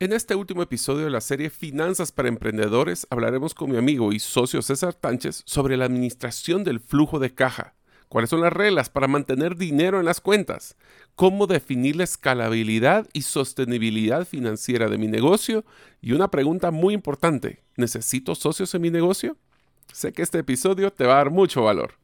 En este último episodio de la serie Finanzas para Emprendedores hablaremos con mi amigo y socio César Tánchez sobre la administración del flujo de caja, cuáles son las reglas para mantener dinero en las cuentas, cómo definir la escalabilidad y sostenibilidad financiera de mi negocio y una pregunta muy importante, ¿necesito socios en mi negocio? Sé que este episodio te va a dar mucho valor.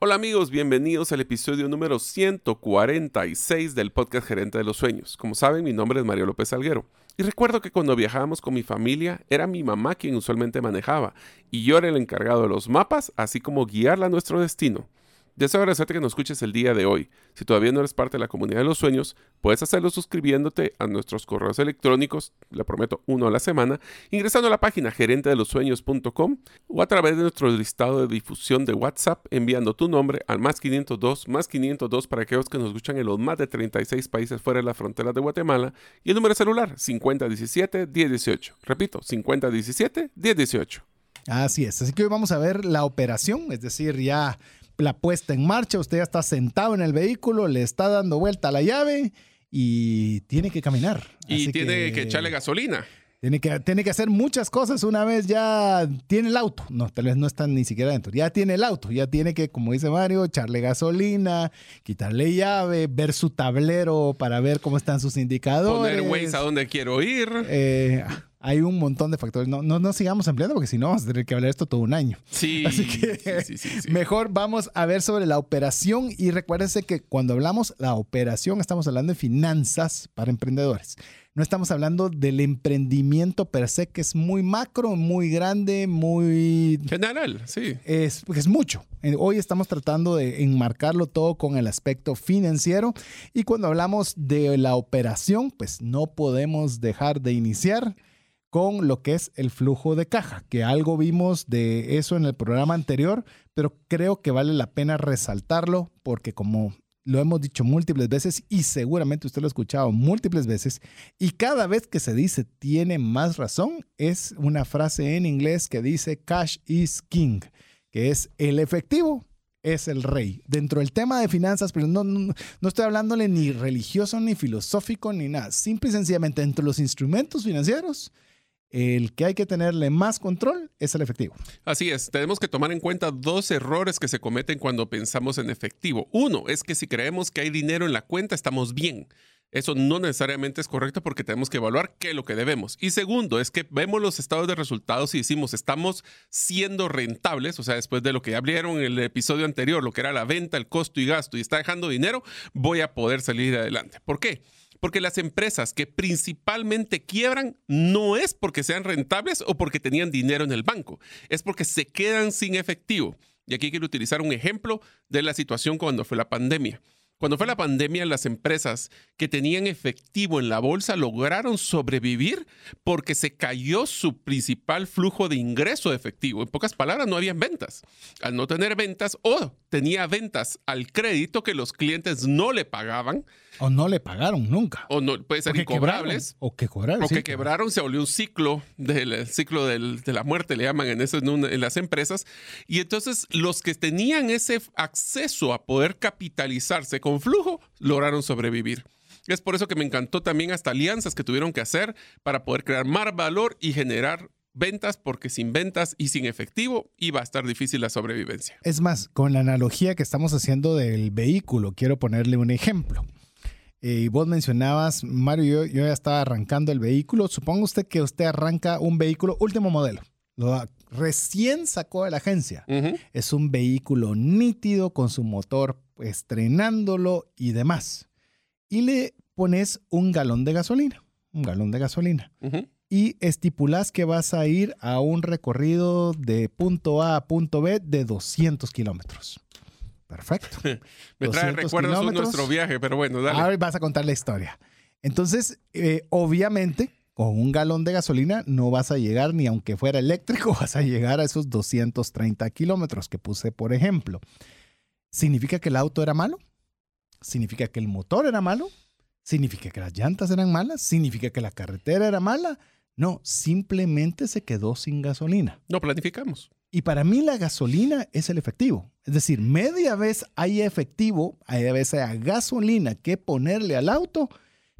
Hola amigos, bienvenidos al episodio número 146 del podcast Gerente de los Sueños. Como saben, mi nombre es Mario López Alguero. Y recuerdo que cuando viajábamos con mi familia, era mi mamá quien usualmente manejaba, y yo era el encargado de los mapas, así como guiarla a nuestro destino. Deseo agradecerte que nos escuches el día de hoy. Si todavía no eres parte de la comunidad de los sueños, puedes hacerlo suscribiéndote a nuestros correos electrónicos, le prometo uno a la semana, ingresando a la página gerente de los sueños.com o a través de nuestro listado de difusión de WhatsApp enviando tu nombre al más 502 más 502 para aquellos que nos escuchan en los más de 36 países fuera de las fronteras de Guatemala y el número celular 5017 1018. Repito, 5017 1018. Así es, así que hoy vamos a ver la operación, es decir, ya la puesta en marcha, usted ya está sentado en el vehículo, le está dando vuelta a la llave y tiene que caminar. Y tiene que, echarle gasolina. Tiene que, tiene que hacer muchas cosas una vez ya tiene el auto. No, tal vez no están ni siquiera dentro. Ya tiene el auto. Ya tiene que, como dice Mario, echarle gasolina, quitarle llave, ver su tablero para ver cómo están sus indicadores. Poner Waze a dónde quiero ir. Eh, hay un montón de factores. No, no, sigamos ampliando porque si no vamos a tener que hablar esto todo un año. Sí. Así que mejor vamos a ver sobre la operación y recuérdense que cuando hablamos la operación estamos hablando de finanzas para emprendedores. No estamos hablando del emprendimiento per se, que es muy macro, muy grande, muy... General, sí. Es, es mucho. Eh, hoy estamos tratando de enmarcarlo todo con el aspecto financiero y cuando hablamos de la operación, pues no podemos dejar de iniciar con lo que es el flujo de caja, que algo vimos de eso en el programa anterior, pero creo que vale la pena resaltarlo porque como lo hemos dicho múltiples veces y seguramente usted lo ha escuchado múltiples veces y cada vez que se dice tiene más razón, es una frase en inglés que dice cash is king, que es el efectivo es el rey. Dentro del tema de finanzas, pero no, no, no, estoy hablándole ni religioso, ni filosófico, ni nada. Simple y sencillamente, entre los instrumentos financieros, el que hay que tenerle más control es el efectivo. Así es, tenemos que tomar en cuenta dos errores que se cometen cuando pensamos en efectivo. Uno es que si creemos que hay dinero en la cuenta, estamos bien. Eso no necesariamente es correcto porque tenemos que evaluar qué es lo que debemos. Y segundo, es que vemos los estados de resultados y decimos, estamos siendo rentables, o sea, después de lo que ya abrieron en el episodio anterior, lo que era la venta, el costo y gasto, y está dejando dinero, voy a poder salir adelante. ¿Por qué? Porque las empresas que principalmente quiebran no es porque sean rentables o porque tenían dinero en el banco, es porque se quedan sin efectivo. Y aquí quiero utilizar un ejemplo de la situación cuando fue la pandemia. Cuando fue la pandemia, las empresas que tenían efectivo en la bolsa lograron sobrevivir porque se cayó su principal flujo de ingreso de efectivo. En pocas palabras, no habían ventas. Al no tener ventas o tenía ventas al crédito que los clientes no le pagaban, O no le pagaron nunca. O no, puede ser O que incobrables. quebraron, O que cobraron. O que quebraron, se volvió un ciclo del el ciclo del- de la muerte, le llaman en, eso, en, una- en las empresas. Y entonces los que tenían ese acceso a poder capitalizarse con flujo, lograron sobrevivir. Es por eso que me encantó también hasta alianzas que tuvieron que hacer para poder crear más valor y generar ventas, porque sin ventas y sin efectivo iba a estar difícil la sobrevivencia. Es más, con la analogía que estamos haciendo del vehículo, quiero ponerle un ejemplo. Eh, y vos mencionabas, Mario, yo, yo ya estaba arrancando el vehículo. Suponga usted que usted arranca un vehículo último modelo. Lo recién sacó de la agencia. Es un vehículo nítido con su motor estrenándolo y demás. Y le pones un galón de gasolina. Un galón de gasolina. Y estipulas que vas a ir a un recorrido de punto A a punto B de 200 kilómetros. Perfecto. Me trae 200 recuerdos de nuestro viaje, pero bueno, dale. Ahora vas a contar la historia. Entonces, eh, obviamente, con un galón de gasolina no vas a llegar, ni aunque fuera eléctrico, vas a llegar a esos 230 kilómetros que puse, por ejemplo. ¿Significa que el auto era malo? ¿Significa que el motor era malo? ¿Significa que las llantas eran malas? ¿Significa que la carretera era mala? No, simplemente se quedó sin gasolina. No planificamos. Y para mí la gasolina es el efectivo. Es decir, media vez hay efectivo, hay a veces hay gasolina que ponerle al auto.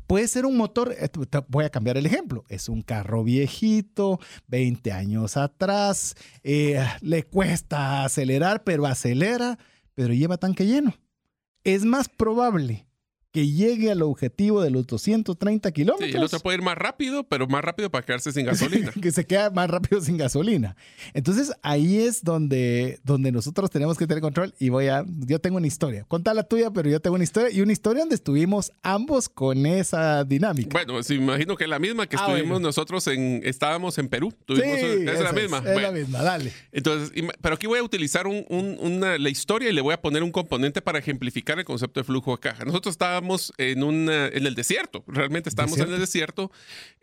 Puede ser un motor, eh, voy a cambiar el ejemplo, es un carro viejito, 20 años atrás, eh, le cuesta acelerar, pero acelera, pero lleva tanque lleno. Es más probable que llegue al objetivo de los 230 Sí, kilómetros el otro puede ir más rápido, pero más rápido para quedarse sin gasolina. que se queda más rápido sin gasolina. Entonces ahí es donde, donde nosotros tenemos que tener control y voy a, yo tengo una historia, contá la tuya, pero yo tengo una historia y una historia donde estuvimos ambos con esa dinámica. Bueno, sí, me imagino que es la misma que Ah, estuvimos bueno. nosotros en, estábamos en Perú. Sí, es la misma. Es, Bueno, la misma, dale. Entonces, pero aquí voy a utilizar un- un- una, la historia y le voy a poner un componente para ejemplificar el concepto de flujo de caja. Nosotros estábamos en, una- en el desierto, realmente estábamos en el desierto,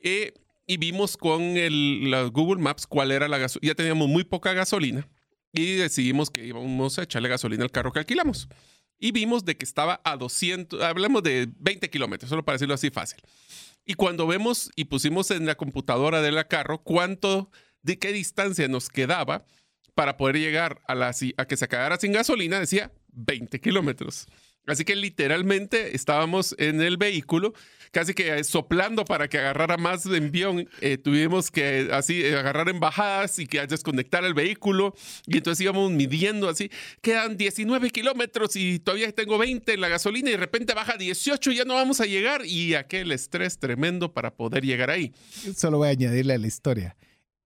eh, y vimos con el, la Google Maps cuál era la gasolina. Ya teníamos muy poca gasolina y decidimos que íbamos a echarle gasolina al carro que alquilamos. Y vimos de que estaba a 200, hablamos de 20 kilómetros, solo para decirlo así fácil. Y cuando vemos y pusimos en la computadora de la carro cuánto, de qué distancia nos quedaba para poder llegar a, la, a que se acabara sin gasolina, decía 20 kilómetros. Así que literalmente estábamos en el vehículo, casi que eh, soplando para que agarrara más envión. Eh, tuvimos que así eh, agarrar en bajadas y que desconectar el vehículo. Y entonces íbamos midiendo así. Quedan 19 kilómetros y todavía tengo 20 en la gasolina y de repente baja 18 y ya no vamos a llegar. Y aquel estrés tremendo para poder llegar ahí. Solo voy a añadirle a la historia.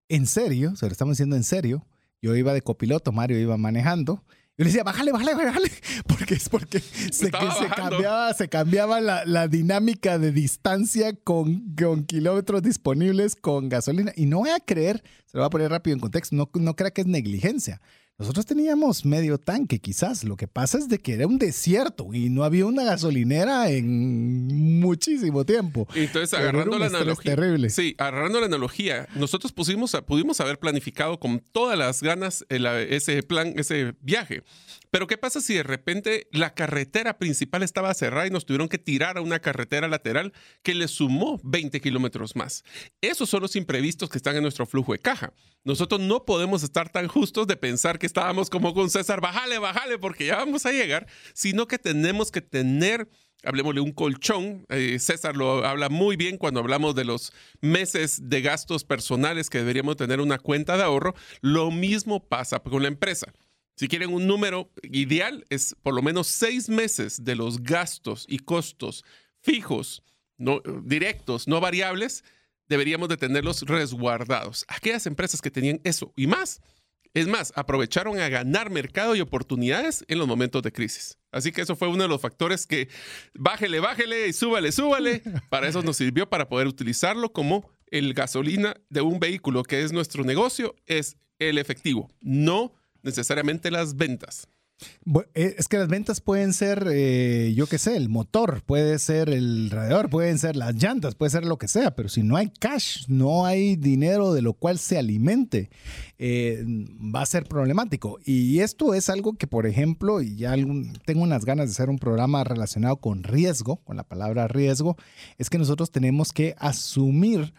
En serio, se lo estamos diciendo en serio, yo iba de copiloto, Mario iba manejando. Yo le decía, bájale, bájale, bájale, porque es porque se, que se cambiaba, se cambiaba la, la dinámica de distancia con, con kilómetros disponibles con gasolina. Y no voy a creer, se lo voy a poner rápido en contexto, no, no crea que es negligencia. Nosotros teníamos medio tanque, quizás. Lo que pasa es de que era un desierto y no había una gasolinera en muchísimo tiempo. Entonces, agarrando la analogía. terrible. Sí, agarrando la analogía, nosotros pusimos, pudimos haber planificado con todas las ganas el- ese plan, ese viaje. Pero ¿qué pasa si de repente la carretera principal estaba cerrada y nos tuvieron que tirar a una carretera lateral que le sumó 20 kilómetros más? Esos son los imprevistos que están en nuestro flujo de caja. Nosotros no podemos estar tan justos de pensar que estábamos como con César, bájale, bájale, porque ya vamos a llegar, sino que tenemos que tener hablemosle un colchón. Eh, César lo habla muy bien cuando hablamos de los meses de gastos personales que deberíamos tener una cuenta de ahorro. Lo mismo pasa con la empresa. Si quieren un número ideal, es por lo menos seis meses de los gastos y costos fijos, no, directos, no variables, deberíamos de tenerlos resguardados. Aquellas empresas que tenían eso y más, es más, aprovecharon a ganar mercado y oportunidades en los momentos de crisis. Así que eso fue uno de los factores que bájele, bájele y súbale, súbale. Para eso nos sirvió para poder utilizarlo como el gasolina de un vehículo que es nuestro negocio, es el efectivo, no necesariamente las ventas. Eh, es que las ventas pueden ser, eh, yo qué sé, el motor, puede ser el radiador, pueden ser las llantas, puede ser lo que sea, pero si no hay cash, no hay dinero de lo cual se alimente, eh, va a ser problemático. Y esto es algo que, por ejemplo, y ya tengo unas ganas de hacer un programa relacionado con riesgo, con la palabra riesgo, es que nosotros tenemos que asumir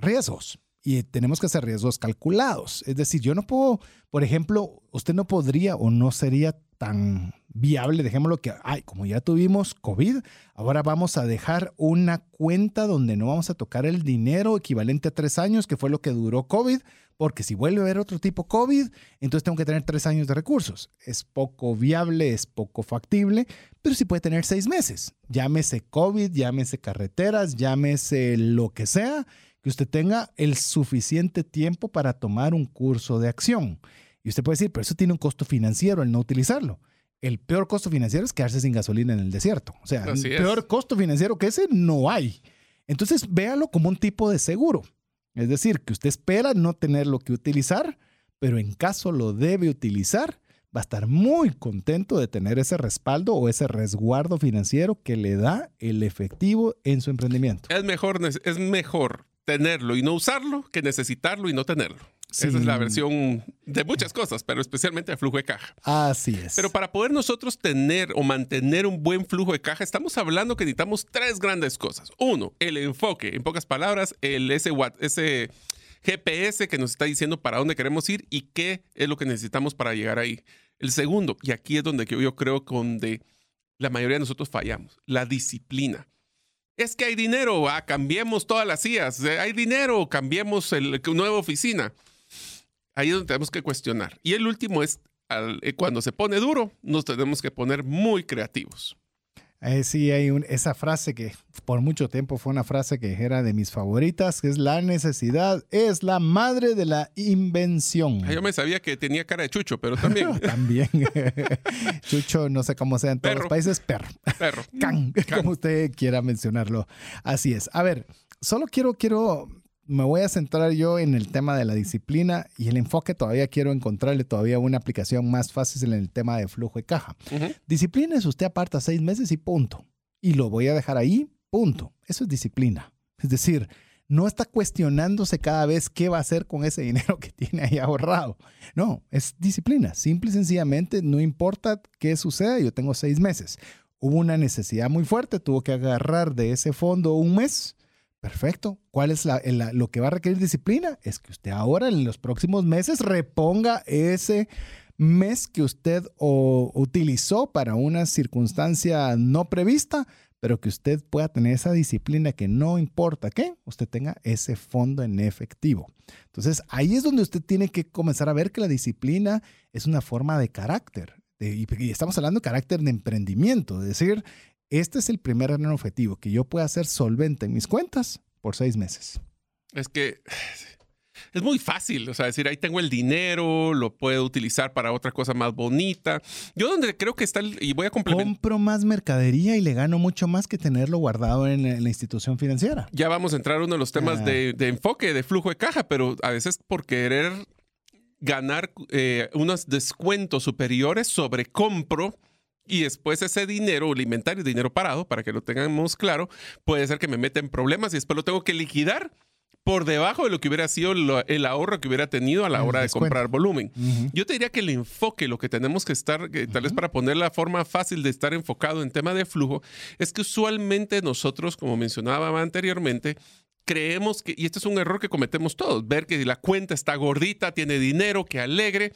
riesgos y tenemos que hacer riesgos calculados. Es decir, yo no puedo, por ejemplo, usted no podría o no sería tan viable, dejémoslo que, ay, como ya tuvimos COVID, ahora vamos a dejar una cuenta donde no vamos a tocar el dinero equivalente a tres años, que fue lo que duró COVID, porque si vuelve a haber otro tipo COVID, entonces tengo que tener tres años de recursos. Es poco viable, es poco factible, pero sí puede tener seis meses. Llámese COVID, llámese carreteras, llámese lo que sea que usted tenga el suficiente tiempo para tomar un curso de acción. Y usted puede decir, pero eso tiene un costo financiero el no utilizarlo. El peor costo financiero es quedarse sin gasolina en el desierto. O sea, el peor costo financiero que ese no hay. Entonces, véalo como un tipo de seguro. Es decir, que usted espera no tener lo que utilizar, pero en caso lo debe utilizar, va a estar muy contento de tener ese respaldo o ese resguardo financiero que le da el efectivo en su emprendimiento. Es mejor, es mejor tenerlo y no usarlo que necesitarlo y no tenerlo. Esa es la versión de muchas cosas, pero especialmente de flujo de caja. Así es. Pero para poder nosotros tener o mantener un buen flujo de caja, estamos hablando que necesitamos tres grandes cosas. Uno, el enfoque. En pocas palabras, el ese, ese GPS que nos está diciendo para dónde queremos ir y qué es lo que necesitamos para llegar ahí. El segundo, y aquí es donde yo creo que donde la mayoría de nosotros fallamos, la disciplina es que hay dinero, ah, cambiemos todas las sillas, eh, hay dinero, cambiemos el, nueva oficina. Ahí es donde tenemos que cuestionar. Y el último es, eh, cuando se pone duro, nos tenemos que poner muy creativos. Eh, sí, hay esa frase que por mucho tiempo fue una frase que era de mis favoritas, que es la necesidad es la madre de la invención. Ah, yo me sabía que tenía cara de Chucho, pero también. también. Chucho, no sé cómo sea en todos los países, perro. Perro. Can, como usted quiera mencionarlo. Así es. A ver, solo quiero, quiero me voy a centrar yo en el tema de la disciplina y el enfoque todavía quiero encontrarle todavía una aplicación más fácil en el tema de flujo de caja. Disciplina es usted aparta seis meses y punto. Y lo voy a dejar ahí, punto. Eso es disciplina. Es decir, no está cuestionándose cada vez qué va a hacer con ese dinero que tiene ahí ahorrado. No, es disciplina. Simple y sencillamente, no importa qué suceda, yo tengo seis meses. Hubo una necesidad muy fuerte, tuvo que agarrar de ese fondo un mes Perfecto. ¿Cuál es lo que va a requerir disciplina? Es que usted ahora en los próximos meses reponga ese mes que usted utilizó para una circunstancia no prevista, pero que usted pueda tener esa disciplina que no importa qué, usted tenga ese fondo en efectivo. Entonces ahí es donde usted tiene que comenzar a ver que la disciplina es una forma de carácter. y, estamos hablando de carácter de emprendimiento, es decir, este es el primer gran objetivo, que yo pueda ser solvente en mis cuentas por seis meses. Es que es muy fácil, o sea, decir, ahí tengo el dinero, lo puedo utilizar para otra cosa más bonita. Yo donde creo que está, y voy a complementar. Compro más mercadería y le gano mucho más que tenerlo guardado en, la institución financiera. Ya vamos a entrar a uno de los temas ah. de, enfoque, de flujo de caja, pero a veces por querer ganar eh, unos descuentos superiores sobre compro, y después ese dinero, el inventario, dinero parado, para que lo tengamos claro, puede ser que me meta en problemas y después lo tengo que liquidar por debajo de lo que hubiera sido el ahorro que hubiera tenido a la hora de comprar volumen. Yo te diría que el enfoque, lo que tenemos que estar, tal vez para poner la forma fácil de estar enfocado en tema de flujo, es que usualmente nosotros, como mencionaba anteriormente, creemos que, y este es un error que cometemos todos, ver que la cuenta está gordita, tiene dinero, que alegre,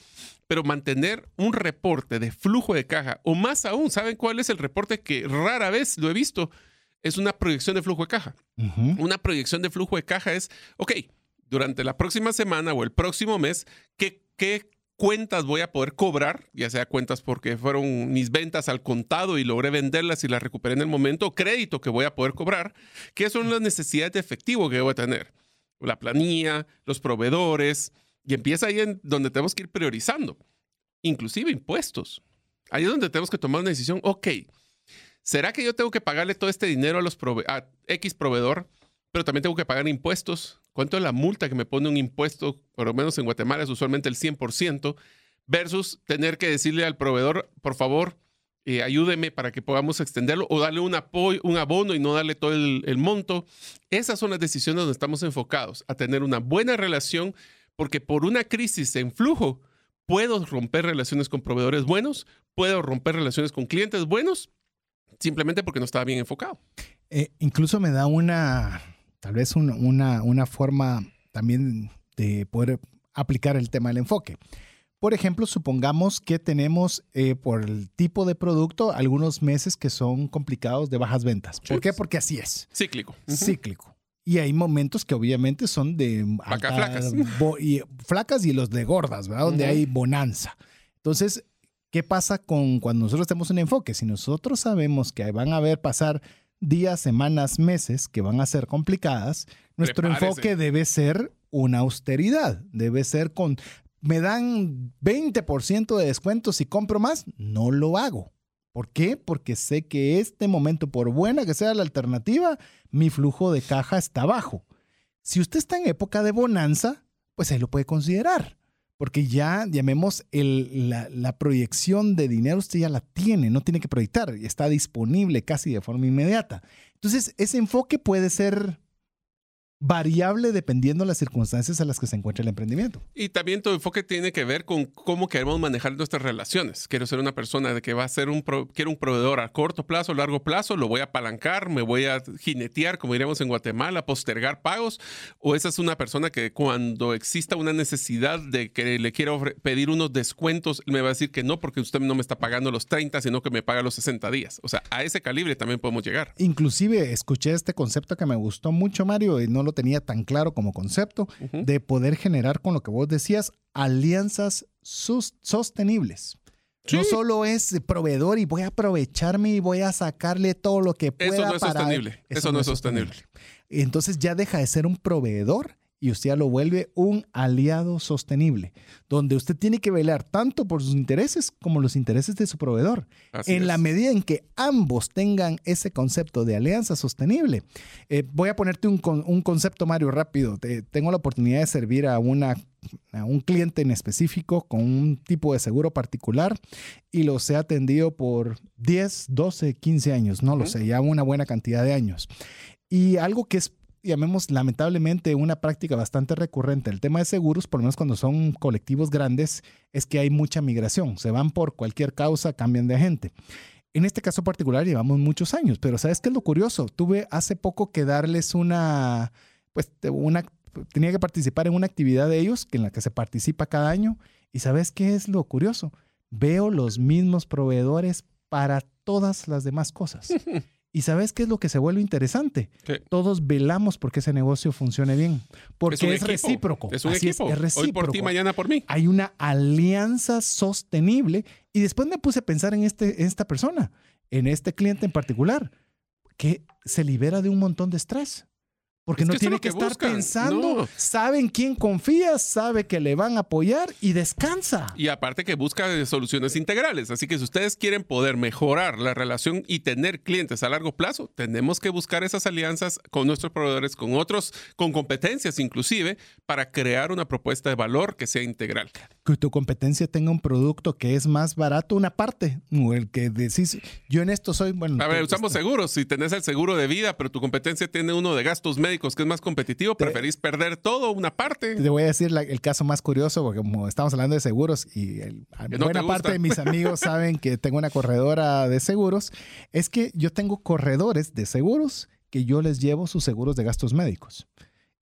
pero mantener un reporte de flujo de caja, o más aún, ¿saben cuál es el reporte que rara vez lo he visto? Es una proyección de flujo de caja. Una proyección de flujo de caja es, ok, durante la próxima semana o el próximo mes, ¿qué, qué cuentas voy a poder cobrar, ya sea cuentas porque fueron mis ventas al contado y logré venderlas y las recuperé en el momento, crédito que voy a poder cobrar, qué son las necesidades de efectivo que voy a tener, la planilla, los proveedores, y empieza ahí en donde tenemos que ir priorizando, inclusive impuestos. Ahí es donde tenemos que tomar una decisión, ok, ¿será que yo tengo que pagarle todo este dinero a, los a X proveedor, pero también tengo que pagar impuestos? ¿Cuánto es la multa que me pone un impuesto? Por lo menos en Guatemala es usualmente el 100%. versus tener que decirle al proveedor, por favor, eh, ayúdeme para que podamos extenderlo o darle un apoyo, un abono y no darle todo el, el, monto. Esas son las decisiones donde estamos enfocados, a tener una buena relación, porque por una crisis en flujo puedo romper relaciones con proveedores buenos, puedo romper relaciones con clientes buenos, simplemente porque no estaba bien enfocado. Eh, incluso me da una, tal vez una, una, una forma también de poder aplicar el tema del enfoque. Por ejemplo, supongamos que tenemos eh, por el tipo de producto algunos meses que son complicados de bajas ventas. ¿Por qué? Porque así es. Cíclico. Cíclico. Y hay momentos que obviamente son de alta, flacas. Y, flacas y los de gordas, ¿verdad? Donde hay bonanza. Entonces, ¿qué pasa con cuando nosotros tenemos un enfoque? Si nosotros sabemos que van a haber pasar días, semanas, meses que van a ser complicadas, nuestro Prepárese. enfoque debe ser una austeridad, debe ser con me dan 20% de descuento si compro más, no lo hago. ¿Por qué? Porque sé que este momento, por buena que sea la alternativa, mi flujo de caja está bajo. Si usted está en época de bonanza, pues ahí lo puede considerar. Porque ya, llamemos, el, la, la, proyección de dinero, usted ya la tiene, no tiene que proyectar, está disponible casi de forma inmediata. Entonces, ese enfoque puede ser variable dependiendo de las circunstancias en las que se encuentra el emprendimiento. Y también tu enfoque tiene que ver con cómo queremos manejar nuestras relaciones. Quiero ser una persona de que va a ser un, pro, quiero un proveedor a corto plazo, largo plazo, lo voy a apalancar, me voy a jinetear, como diríamos en Guatemala, postergar pagos. O esa es una persona que cuando exista una necesidad de que le quiero pedir unos descuentos, me va a decir que no, porque usted no me está pagando los 30, sino que me paga los 60 días. O sea, a ese calibre también podemos llegar. Inclusive escuché este concepto que me gustó mucho, Mario, y no lo tenía tan claro como concepto, uh -huh. de poder generar con lo que vos decías, alianzas sostenibles. Sí. No solo es proveedor y voy a aprovecharme y voy a sacarle todo lo que pueda. Eso no es para... sostenible. Eso, Eso no, no es sostenible. sostenible. Entonces ya deja de ser un proveedor y usted ya lo vuelve un aliado sostenible, donde usted tiene que velar tanto por sus intereses como los intereses de su proveedor. Así en es. la medida en que ambos tengan ese concepto de alianza sostenible. Eh, voy a ponerte un, un, concepto, Mario, rápido. Te, tengo la oportunidad de servir a una a un cliente en específico con un tipo de seguro particular y los he atendido por 10, 12, 15 años, no lo uh -huh. sé, ya una buena cantidad de años. Y algo que es llamemos lamentablemente una práctica bastante recurrente. El tema de seguros, por lo menos cuando son colectivos grandes, es que hay mucha migración. Se van por cualquier causa, cambian de agente. En este caso particular llevamos muchos años, pero ¿sabes qué es lo curioso? Tuve hace poco que darles una, pues una, tenía que participar en una actividad de ellos en la que se participa cada año. ¿Y sabes qué es lo curioso? Veo los mismos proveedores para todas las demás cosas. ¿Y sabes qué es lo que se vuelve interesante? Todos velamos porque ese negocio funcione bien. Porque es, es recíproco. Es un Así equipo. Es, es recíproco. Hoy por ti, mañana por mí. Hay una alianza sostenible. Y después me puse a pensar en, este, en esta persona, en este cliente en particular, que se libera de un montón de estrés. Porque es no que tiene es que, que estar buscan. pensando, No. sabe en quién confía, sabe que le van a apoyar y descansa. Y aparte que busca eh, soluciones integrales. Así que si ustedes quieren poder mejorar la relación y tener clientes a largo plazo, tenemos que buscar esas alianzas con nuestros proveedores, con otros, con competencias inclusive, para crear una propuesta de valor que sea integral. Que tu competencia tenga un producto que es más barato, una parte, o el que decís, yo en esto soy, bueno. A ver, usamos seguros. Si tenés el seguro de vida, pero tu competencia tiene uno de gastos médicos que es más competitivo, preferís perder todo, una parte. Te voy a decir la- el caso más curioso, porque como estamos hablando de seguros y el- Que no buena te parte de mis amigos saben que tengo una corredora de seguros, es que yo tengo corredores de seguros que yo les llevo sus seguros de gastos médicos.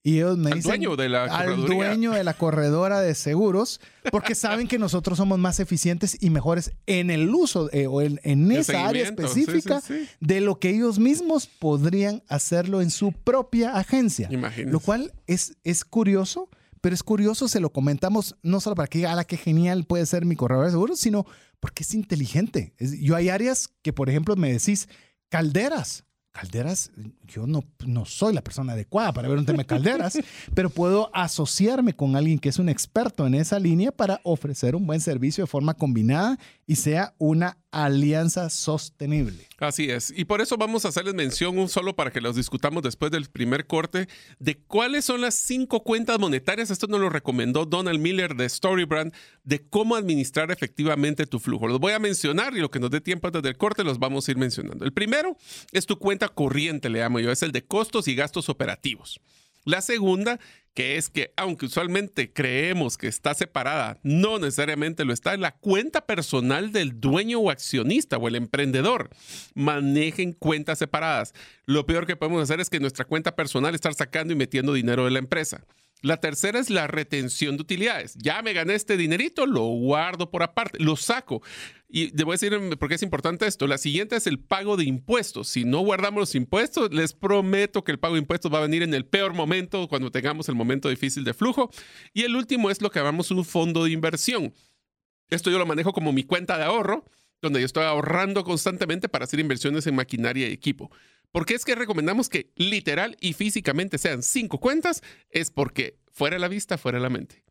Y ellos me Al dicen dueño de la al dueño de la corredora de seguros, porque saben que nosotros somos más eficientes y mejores en el uso eh, o en, en esa área seguimiento. Sí, sí, específica sí. de lo que ellos mismos podrían hacerlo en su propia agencia. Imagínense. Lo cual es, es curioso, pero es curioso, se lo comentamos no solo para que, ala, qué genial puede ser mi corredor de seguros, sino porque es inteligente. Es- yo hay áreas que, por ejemplo, me decís, calderas. Calderas, yo no, no soy la persona adecuada para ver un tema de calderas, pero puedo asociarme con alguien que es un experto en esa línea para ofrecer un buen servicio de forma combinada y sea una alianza sostenible. Así es. Y por eso vamos a hacerles mención, un solo para que los discutamos después del primer corte, de cuáles son las cinco cuentas monetarias. Esto nos lo recomendó Donald Miller de Storybrand, de cómo administrar efectivamente tu flujo. Los voy a mencionar y lo que nos dé tiempo antes del corte los vamos a ir mencionando. El primero es tu cuenta corriente, le llamo yo, es el de costos y gastos operativos. La segunda, que es que aunque usualmente creemos que está separada, no necesariamente lo está, la cuenta personal del dueño o accionista o el emprendedor. Manejen cuentas separadas. Lo peor que podemos hacer es que nuestra cuenta personal estar sacando y metiendo dinero de la empresa. La tercera es la retención de utilidades. Ya me gané este dinerito, lo guardo por aparte, lo saco. Y debo decir por qué es importante esto. La siguiente es el pago de impuestos. Si no guardamos los impuestos, les prometo que el pago de impuestos va a venir en el peor momento, cuando tengamos el momento difícil de flujo. Y el último es lo que llamamos un fondo de inversión. Esto yo lo manejo como mi cuenta de ahorro, donde yo estoy ahorrando constantemente para hacer inversiones en maquinaria y equipo. ¿Por qué es que recomendamos que literal y físicamente sean cinco cuentas? Es porque fuera la vista, fuera la mente.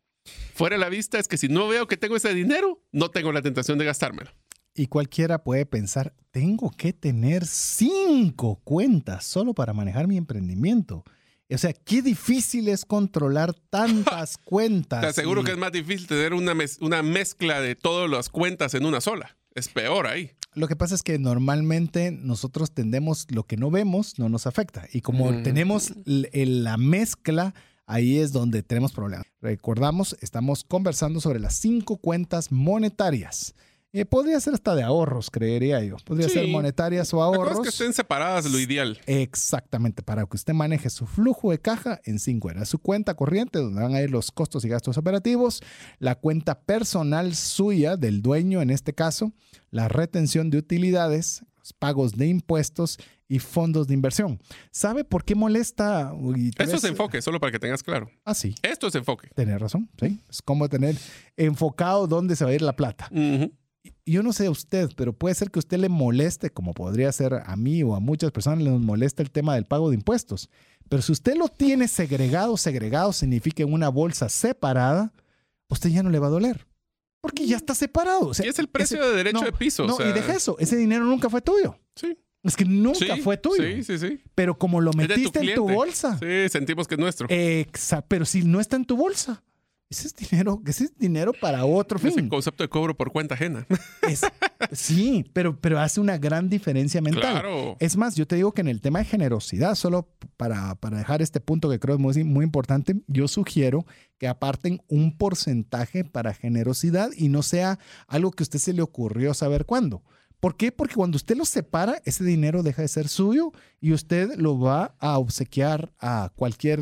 Fuera la vista es que si no veo que tengo ese dinero, no tengo la tentación de gastármelo. Y cualquiera puede pensar, tengo que tener cinco cuentas solo para manejar mi emprendimiento. O sea, qué difícil es controlar tantas cuentas. Te aseguro que es más difícil tener una, una mezcla de todas las cuentas en una sola. Es peor ahí. Lo que pasa es que normalmente nosotros tendemos lo que no vemos, no nos afecta. Y como mm. tenemos la mezcla, ahí es donde tenemos problemas. Recordamos, estamos conversando sobre las cinco cuentas monetarias. Eh, podría ser hasta de ahorros, creería yo. Podría ser monetarias o ahorros. que estén separadas, lo ideal. Exactamente, para que usted maneje su flujo de caja en cinco era Su cuenta corriente, donde van a ir los costos y gastos operativos, la cuenta personal suya, del dueño en este caso, la retención de utilidades, los pagos de impuestos y fondos de inversión. ¿Sabe por qué molesta? Eso es enfoque, solo para que tengas claro. Ah, sí. Esto es enfoque. Tener razón, sí. Es como tener enfocado dónde se va a ir la plata. Yo no sé a usted, pero puede ser que a usted le moleste, como podría ser a mí o a muchas personas, les molesta el tema del pago de impuestos. Pero si usted lo tiene segregado, segregado significa en una bolsa separada, usted ya no le va a doler. Porque ya está separado. y es el precio de derecho de piso. No, y deja eso. Ese dinero nunca fue tuyo. Sí. Es que nunca fue tuyo. Sí, sí, sí. Pero como lo metiste en tu bolsa. Sí, sentimos que es nuestro. Exacto. Pero si no está en tu bolsa, ese es dinero, ese es dinero para otro fin. Es el concepto de cobro por cuenta ajena. sí, pero, pero hace una gran diferencia mental. Claro. Es más, yo te digo que en el tema de generosidad, solo para, para dejar este punto que creo es muy, muy importante, yo sugiero que aparten un porcentaje para generosidad y no sea algo que a usted se le ocurrió saber cuándo. ¿Por qué? Porque cuando usted lo separa, ese dinero deja de ser suyo y usted lo va a obsequiar a cualquier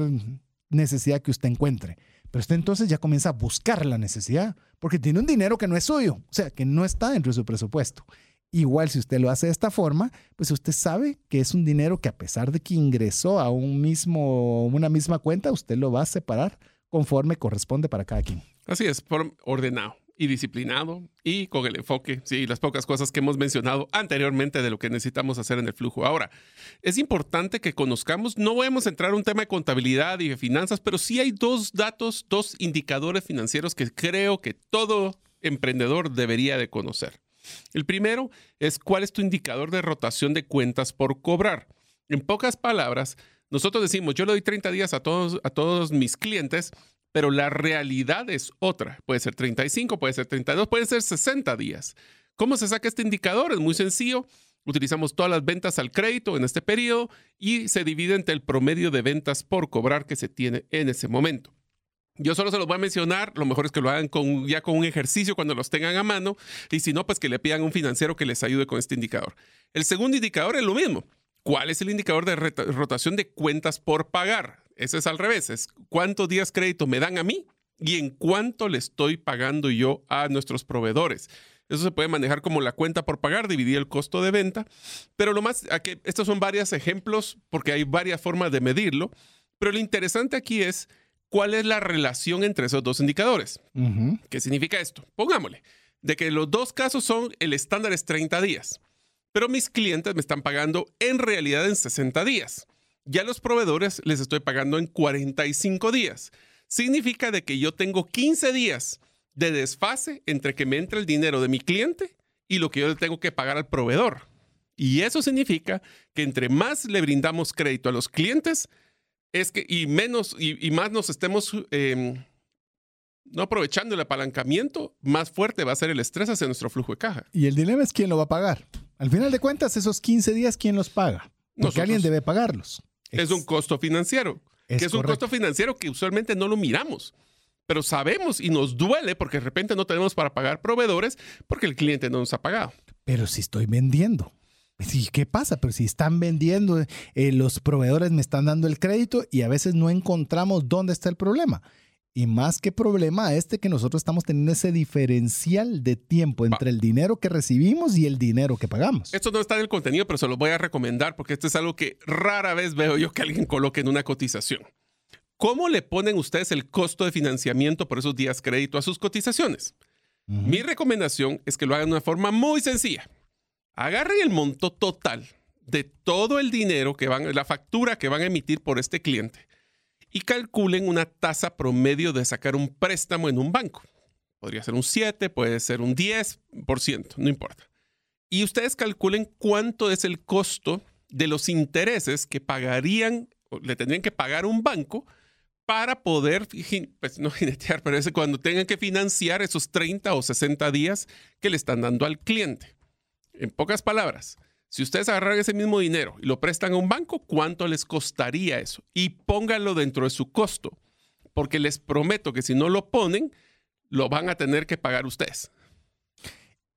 necesidad que usted encuentre. Pero usted entonces ya comienza a buscar la necesidad, porque tiene un dinero que no es suyo, o sea, que no está dentro de su presupuesto. Igual si usted lo hace de esta forma, pues usted sabe que es un dinero que a pesar de que ingresó a un mismo, una misma cuenta, usted lo va a separar conforme corresponde para cada quien. Así es, por ordenado y disciplinado y con el enfoque, sí, las pocas cosas que hemos mencionado anteriormente de lo que necesitamos hacer en el flujo. Ahora, es importante que conozcamos, no vamos a entrar en un tema de contabilidad y de finanzas, pero sí hay dos datos, dos indicadores financieros que creo que todo emprendedor debería de conocer. El primero es cuál es tu indicador de rotación de cuentas por cobrar. En pocas palabras, nosotros decimos, yo le doy 30 días a todos, a todos mis clientes pero la realidad es otra. Puede ser 35, puede ser 32, puede ser 60 días. ¿Cómo se saca este indicador? Es muy sencillo. Utilizamos todas las ventas al crédito en este periodo y se divide entre el promedio de ventas por cobrar que se tiene en ese momento. Yo solo se los voy a mencionar, lo mejor es que lo hagan ya con un ejercicio cuando los tengan a mano y si no, pues que le pidan a un financiero que les ayude con este indicador. El segundo indicador es lo mismo. ¿Cuál es el indicador de rotación de cuentas por pagar? Ese es al revés, es cuántos días crédito me dan a mí y en cuánto le estoy pagando yo a nuestros proveedores. Eso se puede manejar como la cuenta por pagar, dividir el costo de venta. Pero lo más, aquí, estos son varios ejemplos porque hay varias formas de medirlo. Pero lo interesante aquí es cuál es la relación entre esos dos indicadores. ¿Qué significa esto? Pongámosle, de que los dos casos son, el estándar es 30 días, pero mis clientes me están pagando en realidad en 60 días. Ya los proveedores les estoy pagando en 45 días. Significa de que yo tengo 15 días de desfase entre que me entra el dinero de mi cliente y lo que yo le tengo que pagar al proveedor. Y eso significa que entre más le brindamos crédito a los clientes, es que y menos y, más nos estemos em, no aprovechando el apalancamiento, más fuerte va a ser el estrés hacia nuestro flujo de caja. Y el dilema es quién lo va a pagar. Al final de cuentas, esos 15 días, ¿quién los paga? Porque alguien debe pagarlos. Es, un costo financiero. Es que es un costo financiero que usualmente no lo miramos. Pero sabemos y nos duele porque de repente no tenemos para pagar proveedores porque el cliente no nos ha pagado. Pero si estoy vendiendo. ¿Qué pasa? Pero si están vendiendo, eh, los proveedores me están dando el crédito y a veces no encontramos dónde está el problema. Y más que problema este que nosotros estamos teniendo ese diferencial de tiempo entre el dinero que recibimos y el dinero que pagamos. Esto no está en el contenido, pero se lo voy a recomendar porque esto es algo que rara vez veo yo que alguien coloque en una cotización. ¿Cómo le ponen ustedes el costo de financiamiento por esos días crédito a sus cotizaciones? Mi recomendación es que lo hagan de una forma muy sencilla. Agarren el monto total de todo el dinero que van, la factura que van a emitir por este cliente y calculen una tasa promedio de sacar un préstamo en un banco. Podría ser un 7, puede ser un 10%, no importa. Y ustedes calculen cuánto es el costo de los intereses que pagarían, le tendrían que pagar un banco para poder, pues no jinetear, pero es cuando tengan que financiar esos 30 o 60 días que le están dando al cliente. En pocas palabras, si ustedes agarran ese mismo dinero y lo prestan a un banco, ¿cuánto les costaría eso? Y pónganlo dentro de su costo, porque les prometo que si no lo ponen, lo van a tener que pagar ustedes.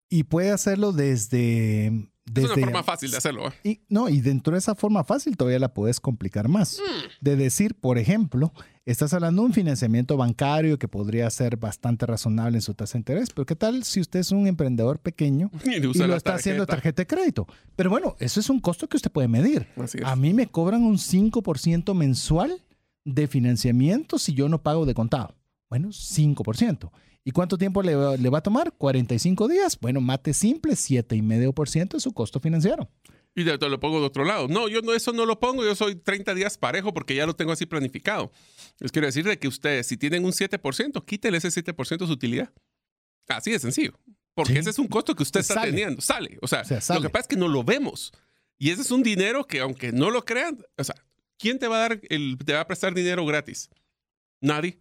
Y puede hacerlo desde es una forma fácil de hacerlo. ¿eh? Y, no, y dentro de esa forma fácil todavía la puedes complicar más. Mm. De decir, por ejemplo, estás hablando de un financiamiento bancario que podría ser bastante razonable en su tasa de interés, pero ¿qué tal si usted es un emprendedor pequeño y, lo está haciendo tarjeta de crédito? Pero bueno, eso es un costo que usted puede medir. A mí me cobran un 5% mensual de financiamiento si yo no pago de contado. Bueno, 5%. ¿Y cuánto tiempo le, va a tomar? 45 días. Bueno, mate simple, 7,5% es su costo financiero. Y te, lo pongo de otro lado. No, yo no, eso no lo pongo, yo soy 30 días parejo porque ya lo tengo así planificado. Les quiero decir de que ustedes, si tienen un 7%, quítele ese 7% de su utilidad. Así de sencillo. Porque ese es un costo que usted está teniendo. Sale. O sea, lo que pasa es que no lo vemos. Y ese es un dinero que, aunque no lo crean, o sea, ¿quién te va a dar el, te va a prestar dinero gratis? Nadie.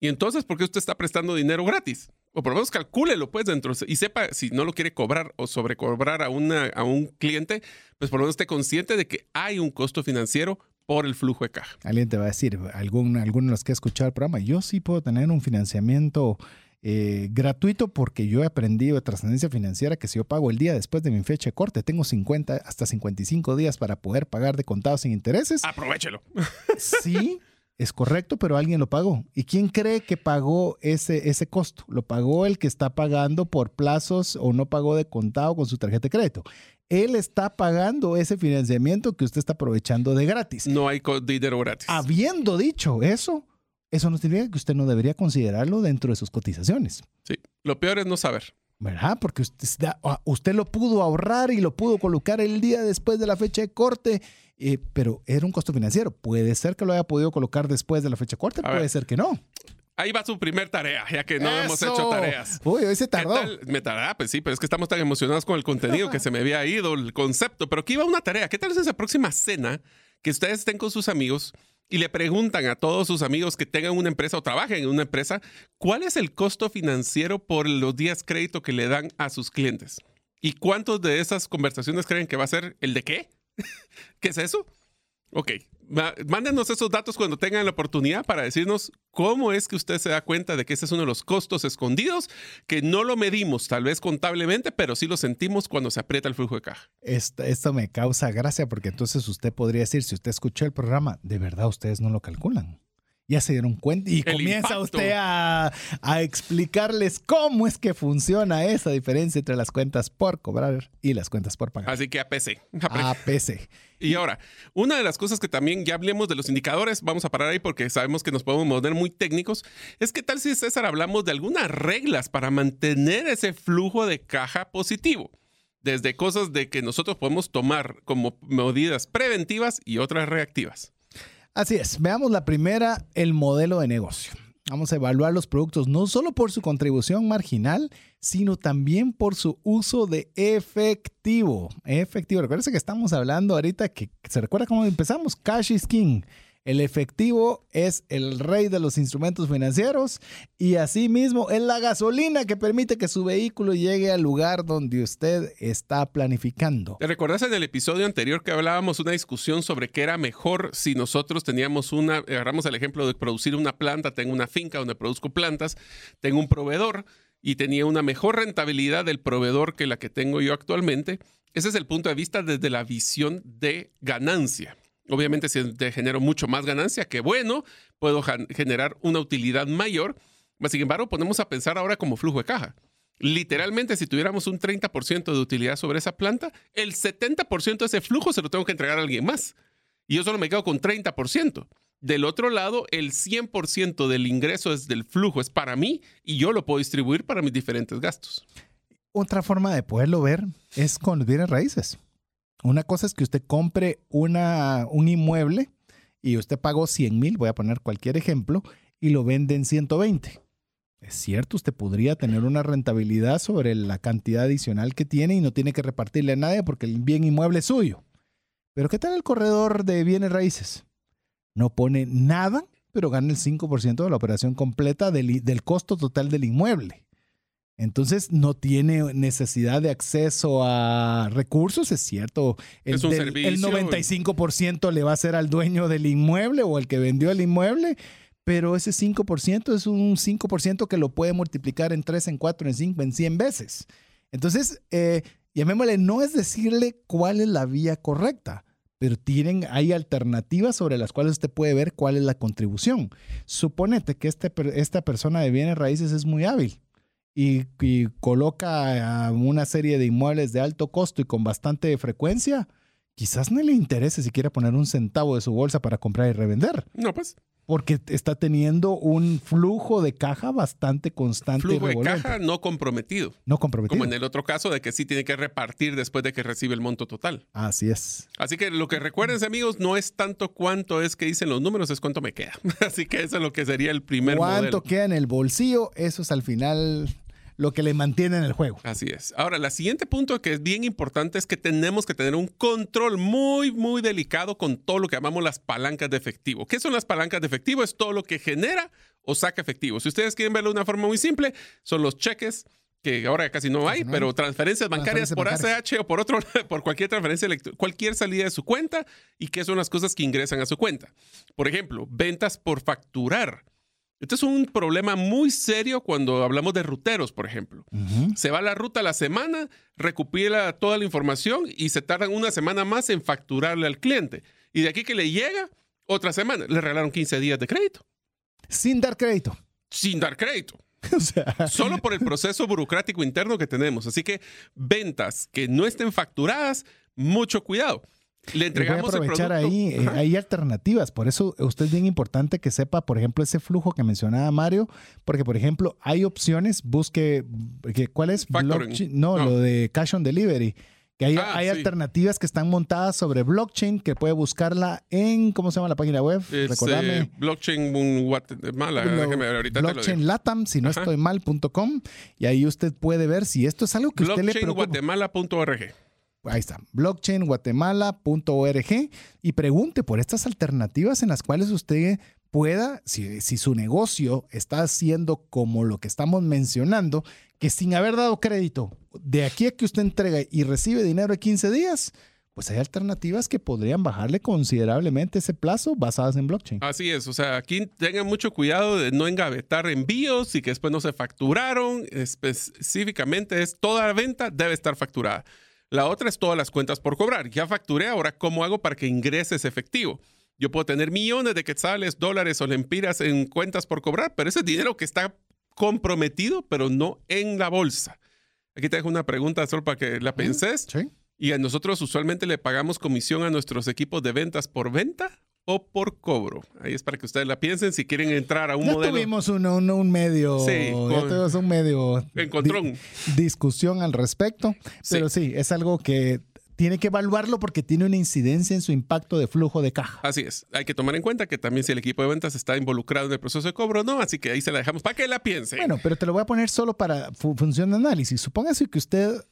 Y entonces, ¿por qué usted está prestando dinero gratis? O por lo menos calcúlelo, pues, dentro y sepa si no lo quiere cobrar o sobrecobrar a, una, a un cliente, pues por lo menos esté consciente de que hay un costo financiero por el flujo de caja. Alguien te va a decir, algún, alguno de los que ha escuchado el programa, yo sí puedo tener un financiamiento eh, gratuito porque yo he aprendido de trascendencia financiera que si yo pago el día después de mi fecha de corte, tengo 50 hasta 55 días para poder pagar de contado sin intereses. Aprovechelo. Sí, es correcto, pero alguien lo pagó. ¿Y quién cree que pagó ese, ese costo? ¿Lo pagó el que está pagando por plazos o no pagó de contado con su tarjeta de crédito? Él está pagando ese financiamiento que usted está aprovechando de gratis. No hay dinero gratis. Habiendo dicho eso, eso no significa que usted no debería considerarlo dentro de sus cotizaciones. Sí, lo peor es no saber. ¿Verdad? Porque usted, ah, usted lo pudo ahorrar y lo pudo colocar el día después de la fecha de corte eh, pero era un costo financiero. Puede ser que lo haya podido colocar después de la fecha corta, puede ser que no. Ahí va su primer tarea, ya que no hemos hecho tareas. Uy, hoy se tardó. Me tardó, pues sí, pero es que estamos tan emocionados con el contenido que se me había ido el concepto. Pero aquí va una tarea. ¿Qué tal es esa próxima cena que ustedes estén con sus amigos y le preguntan a todos sus amigos que tengan una empresa o trabajen en una empresa, ¿cuál es el costo financiero por los días crédito que le dan a sus clientes? ¿Y cuántos de esas conversaciones creen que va a ser el de qué? ¿Qué es eso? Ok, mándenos esos datos cuando tengan la oportunidad para decirnos cómo es que usted se da cuenta de que ese es uno de los costos escondidos, que no lo medimos tal vez contablemente, pero sí lo sentimos cuando se aprieta el flujo de caja. Esto, esto me causa gracia porque entonces usted podría decir, si usted escuchó el programa, de verdad ustedes no lo calculan ya se dieron cuenta y comienza usted a, explicarles cómo es que funciona esa diferencia entre las cuentas por cobrar y las cuentas por pagar. Así que APC. APC. Y ahora, una de las cosas que también ya hablemos de los indicadores, vamos a parar ahí porque sabemos que nos podemos poner muy técnicos, es que tal si César hablamos de algunas reglas para mantener ese flujo de caja positivo desde cosas de que nosotros podemos tomar como medidas preventivas y otras reactivas. Así es. Veamos la primera, el modelo de negocio. Vamos a evaluar los productos no solo por su contribución marginal, sino también por su uso de efectivo. Efectivo. Recuerden que estamos hablando ahorita que se recuerda cómo empezamos. Cash is king. El efectivo es el rey de los instrumentos financieros y asimismo es la gasolina que permite que su vehículo llegue al lugar donde usted está planificando. ¿Te recordás en el episodio anterior que hablábamos una discusión sobre qué era mejor si nosotros teníamos una, agarramos el ejemplo de producir una planta, tengo una finca donde produzco plantas, tengo un proveedor y tenía una mejor rentabilidad del proveedor que la que tengo yo actualmente? Ese es el punto de vista desde la visión de ganancia. Obviamente, si te genero mucho más ganancia, que bueno, puedo generar una utilidad mayor. Sin embargo, ponemos a pensar ahora como flujo de caja. Literalmente, si tuviéramos un 30% de utilidad sobre esa planta, el 70% de ese flujo se lo tengo que entregar a alguien más. Y yo solo me quedo con 30%. Del otro lado, el 100% del ingreso es del flujo es para mí y yo lo puedo distribuir para mis diferentes gastos. Otra forma de poderlo ver es con los bienes raíces. Una cosa es que usted compre una, un inmueble y usted pagó 100 mil, voy a poner cualquier ejemplo, y lo vende en 120. Es cierto, usted podría tener una rentabilidad sobre la cantidad adicional que tiene y no tiene que repartirle a nadie porque el bien inmueble es suyo. Pero ¿qué tal el corredor de bienes raíces? No pone nada, pero gana el 5% de la operación completa del, del costo total del inmueble. Entonces no tiene necesidad de acceso a recursos, es cierto. El, es un servicio. el 95% le va a ser al dueño del inmueble o el que vendió el inmueble, pero ese 5% es un 5% que lo puede multiplicar en 3, en 4, en 5, en 100 veces. Entonces, eh, llamémosle, no es decirle cuál es la vía correcta, pero tienen, hay alternativas sobre las cuales usted puede ver cuál es la contribución. Suponete que este, esta persona de bienes raíces es muy hábil y, coloca una serie de inmuebles de alto costo y con bastante frecuencia, quizás no le interese si quiere poner un centavo de su bolsa para comprar y revender. No, pues. Porque está teniendo un flujo de caja bastante constante. Flujo de caja no comprometido. No comprometido. Como en el otro caso de que sí tiene que repartir después de que recibe el monto total. Así es. Así que lo que recuerden, amigos, no es tanto cuánto es que dicen los números, es cuánto me queda. Así que eso es lo que sería el primer ¿Cuánto queda en el bolsillo? Eso es al final lo que le mantiene en el juego. Así es. Ahora, el siguiente punto que es bien importante es que tenemos que tener un control muy, muy delicado con todo lo que llamamos las palancas de efectivo. ¿Qué son las palancas de efectivo? Es todo lo que genera o saca efectivo. Si ustedes quieren verlo de una forma muy simple, son los cheques que ahora casi no hay, pero transferencias bancarias por ACH o por otro, por cualquier transferencia cualquier salida de su cuenta y qué son las cosas que ingresan a su cuenta. Por ejemplo, ventas por facturar. Este es un problema muy serio cuando hablamos de ruteros, por ejemplo. Se va la ruta a la semana, recupera toda la información y se tardan una semana más en facturarle al cliente. Y de aquí que le llega, otra semana, le regalaron 15 días de crédito. Sin dar crédito. Sin dar crédito. Solo por el proceso burocrático interno que tenemos. Así que ventas que no estén facturadas, mucho cuidado. Le entregamos a aprovechar ahí, eh, hay alternativas. Por eso usted es bien importante que sepa, por ejemplo, ese flujo que mencionaba Mario, porque, por ejemplo, hay opciones, busque, ¿cuál es? No, lo de Cash on Delivery. Que hay, ah, hay alternativas que están montadas sobre blockchain que puede buscarla en, ¿cómo se llama la página web? Recordame. blockchain Guatemala. blockchain Latam, si no estoy mal.com. Y ahí usted puede ver si esto es algo que usted le preocupa. Blockchainguatemala.org ahí está, blockchainguatemala.org y pregunte por estas alternativas en las cuales usted pueda, si, su negocio está haciendo como lo que estamos mencionando, que sin haber dado crédito, de aquí a que usted entrega y recibe dinero en 15 días, pues hay alternativas que podrían bajarle considerablemente ese plazo basadas en blockchain. Así es, o sea, aquí tengan mucho cuidado de no engavetar envíos y que después no se facturaron. Específicamente es toda la venta debe estar facturada. La otra es todas las cuentas por cobrar. Ya facturé, ahora ¿cómo hago para que ingreses efectivo? Yo puedo tener millones de quetzales, dólares o lempiras en cuentas por cobrar, pero ese dinero que está comprometido, pero no en la bolsa. Aquí te dejo una pregunta solo para que la penses. Sí. Y a nosotros usualmente le pagamos comisión a nuestros equipos de ventas por venta o por cobro. Ahí es para que ustedes la piensen si quieren entrar a un ya modelo. Tuvimos un, un, medio. Sí, ya tuvimos un medio. Encontrón. discusión al respecto. Pero sí, es algo que tiene que evaluarlo porque tiene una incidencia en su impacto de flujo de caja. Así es. Hay que tomar en cuenta que también si el equipo de ventas está involucrado en el proceso de cobro, no. Así que ahí se la dejamos para que la piense. Bueno, pero te lo voy a poner solo para función de análisis. Supóngase que usted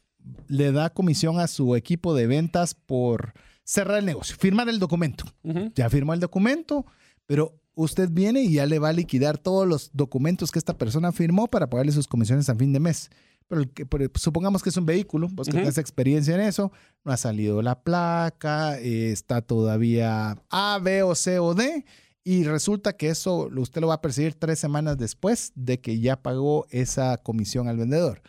le da comisión a su equipo de ventas por cerrar el negocio, firmar el documento. Ya firmó el documento, pero usted viene y ya le va a liquidar todos los documentos que esta persona firmó para pagarle sus comisiones a fin de mes. Pero, supongamos que es un vehículo, vos que tienes experiencia en eso, no ha salido la placa, eh, está todavía A, B o C o D, y resulta que eso usted lo va a percibir tres semanas después de que ya pagó esa comisión al vendedor.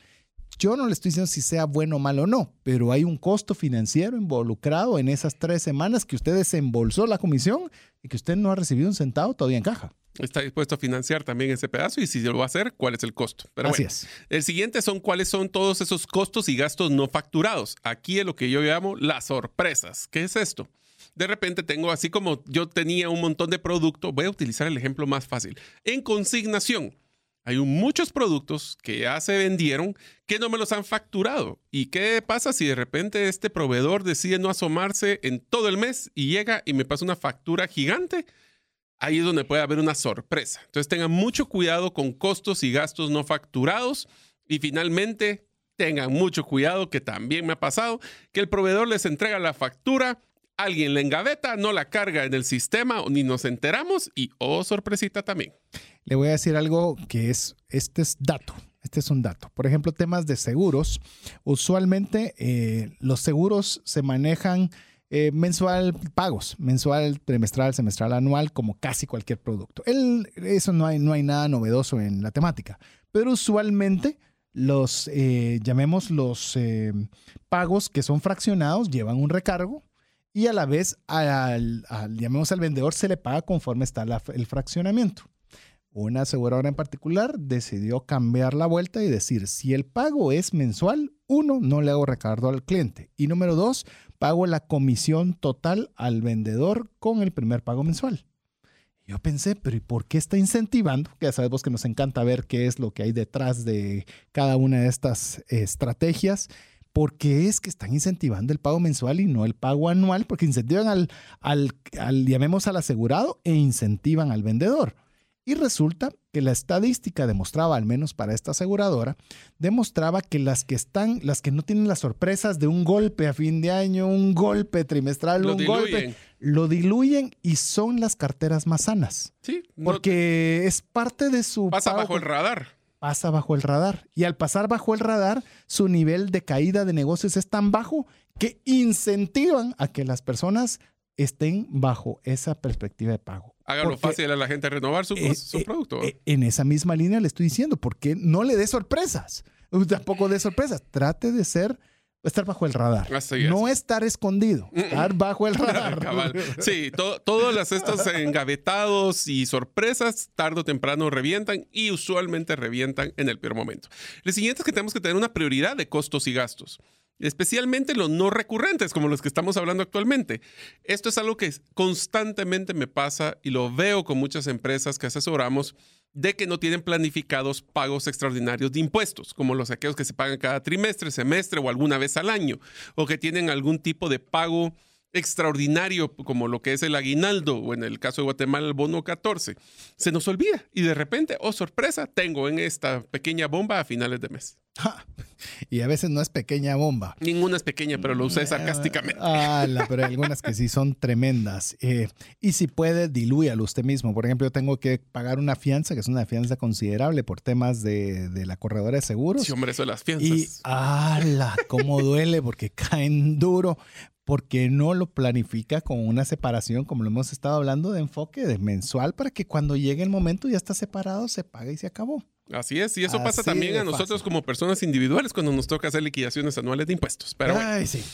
Yo no le estoy diciendo si sea bueno o malo o no, pero hay un costo financiero involucrado en esas tres semanas que usted desembolsó la comisión y que usted no ha recibido un centavo todavía en caja. Está dispuesto a financiar también ese pedazo y si lo va a hacer, ¿cuál es el costo? Pero Así es. El siguiente son cuáles son todos esos costos y gastos no facturados. Aquí es lo que yo llamo las sorpresas. ¿Qué es esto? De repente tengo, así como yo tenía un montón de producto, voy a utilizar el ejemplo más fácil. En consignación, hay muchos productos que ya se vendieron que no me los han facturado. ¿Y qué pasa si de repente este proveedor decide no asomarse en todo el mes y llega y me pasa una factura gigante? Ahí es donde puede haber una sorpresa. Entonces tengan mucho cuidado con costos y gastos no facturados. Y finalmente, tengan mucho cuidado, que también me ha pasado, que el proveedor les entrega la factura alguien la engaveta, no la carga en el sistema, ni nos enteramos y, oh, sorpresita también. Le voy a decir algo que es, este es dato, este es un dato. Por ejemplo, temas de seguros. Usualmente eh, los seguros se manejan eh, mensual pagos, mensual, trimestral, semestral, anual, como casi cualquier producto. Eso no hay, no hay nada novedoso en la temática, pero usualmente los, eh, llamemos los pagos que son fraccionados, llevan un recargo y a la vez, al, llamemos al vendedor, se le paga conforme está el fraccionamiento. Una aseguradora en particular decidió cambiar la vuelta y decir, si el pago es mensual, uno, no le hago recargo al cliente. Y número dos, pago la comisión total al vendedor con el primer pago mensual. Yo pensé, pero ¿y por qué está incentivando? Ya sabemos que nos encanta ver qué es lo que hay detrás de cada una de estas estrategias. ¿Por qué es que están incentivando el pago mensual y no el pago anual? Porque incentivan al, al, al, llamemos al asegurado e incentivan al vendedor. Y resulta que la estadística demostraba, al menos para esta aseguradora, demostraba que las que están, las que no tienen las sorpresas de un golpe a fin de año, un golpe trimestral, un golpe, lo diluyen y son las carteras más sanas. Sí. Porque es parte de su... Pasa bajo el radar pasa bajo el radar. Y al pasar bajo el radar, su nivel de caída de negocios es tan bajo que incentivan a que las personas estén bajo esa perspectiva de pago. Hágalo fácil a la gente renovar su, eh, su eh, producto. Eh, en esa misma línea le estoy diciendo, porque no le dé sorpresas. Tampoco dé sorpresas. Trate de ser estar bajo el radar. No estar escondido, estar bajo el radar. Sí, todas las estos engavetados y sorpresas tarde o temprano revientan y usualmente revientan en el peor momento. Lo siguiente es que tenemos que tener una prioridad de costos y gastos especialmente los no recurrentes, como los que estamos hablando actualmente. Esto es algo que constantemente me pasa y lo veo con muchas empresas que asesoramos de que no tienen planificados pagos extraordinarios de impuestos, como los aquellos que se pagan cada trimestre, semestre o alguna vez al año, o que tienen algún tipo de pago extraordinario como lo que es el aguinaldo o en el caso de Guatemala el bono 14. Se nos olvida y de repente, oh sorpresa, tengo en esta pequeña bomba a finales de mes. y a veces no es pequeña bomba. Ninguna es pequeña, pero lo usé sarcásticamente. Ah, pero hay algunas que sí son tremendas. Eh, y si puede, dilúyalo usted mismo. Por ejemplo, yo tengo que pagar una fianza, que es una fianza considerable por temas de, la corredora de seguros. Sí, hombre, eso de las fianzas. Y, ¡ala! ¿Cómo duele? Porque caen duro. Porque no lo planifica con una separación, como lo hemos estado hablando, de enfoque de mensual, para que cuando llegue el momento ya está separado, se paga y se acabó? Así es, y eso pasa también a nosotros como personas individuales cuando nos toca hacer liquidaciones anuales de impuestos. Pero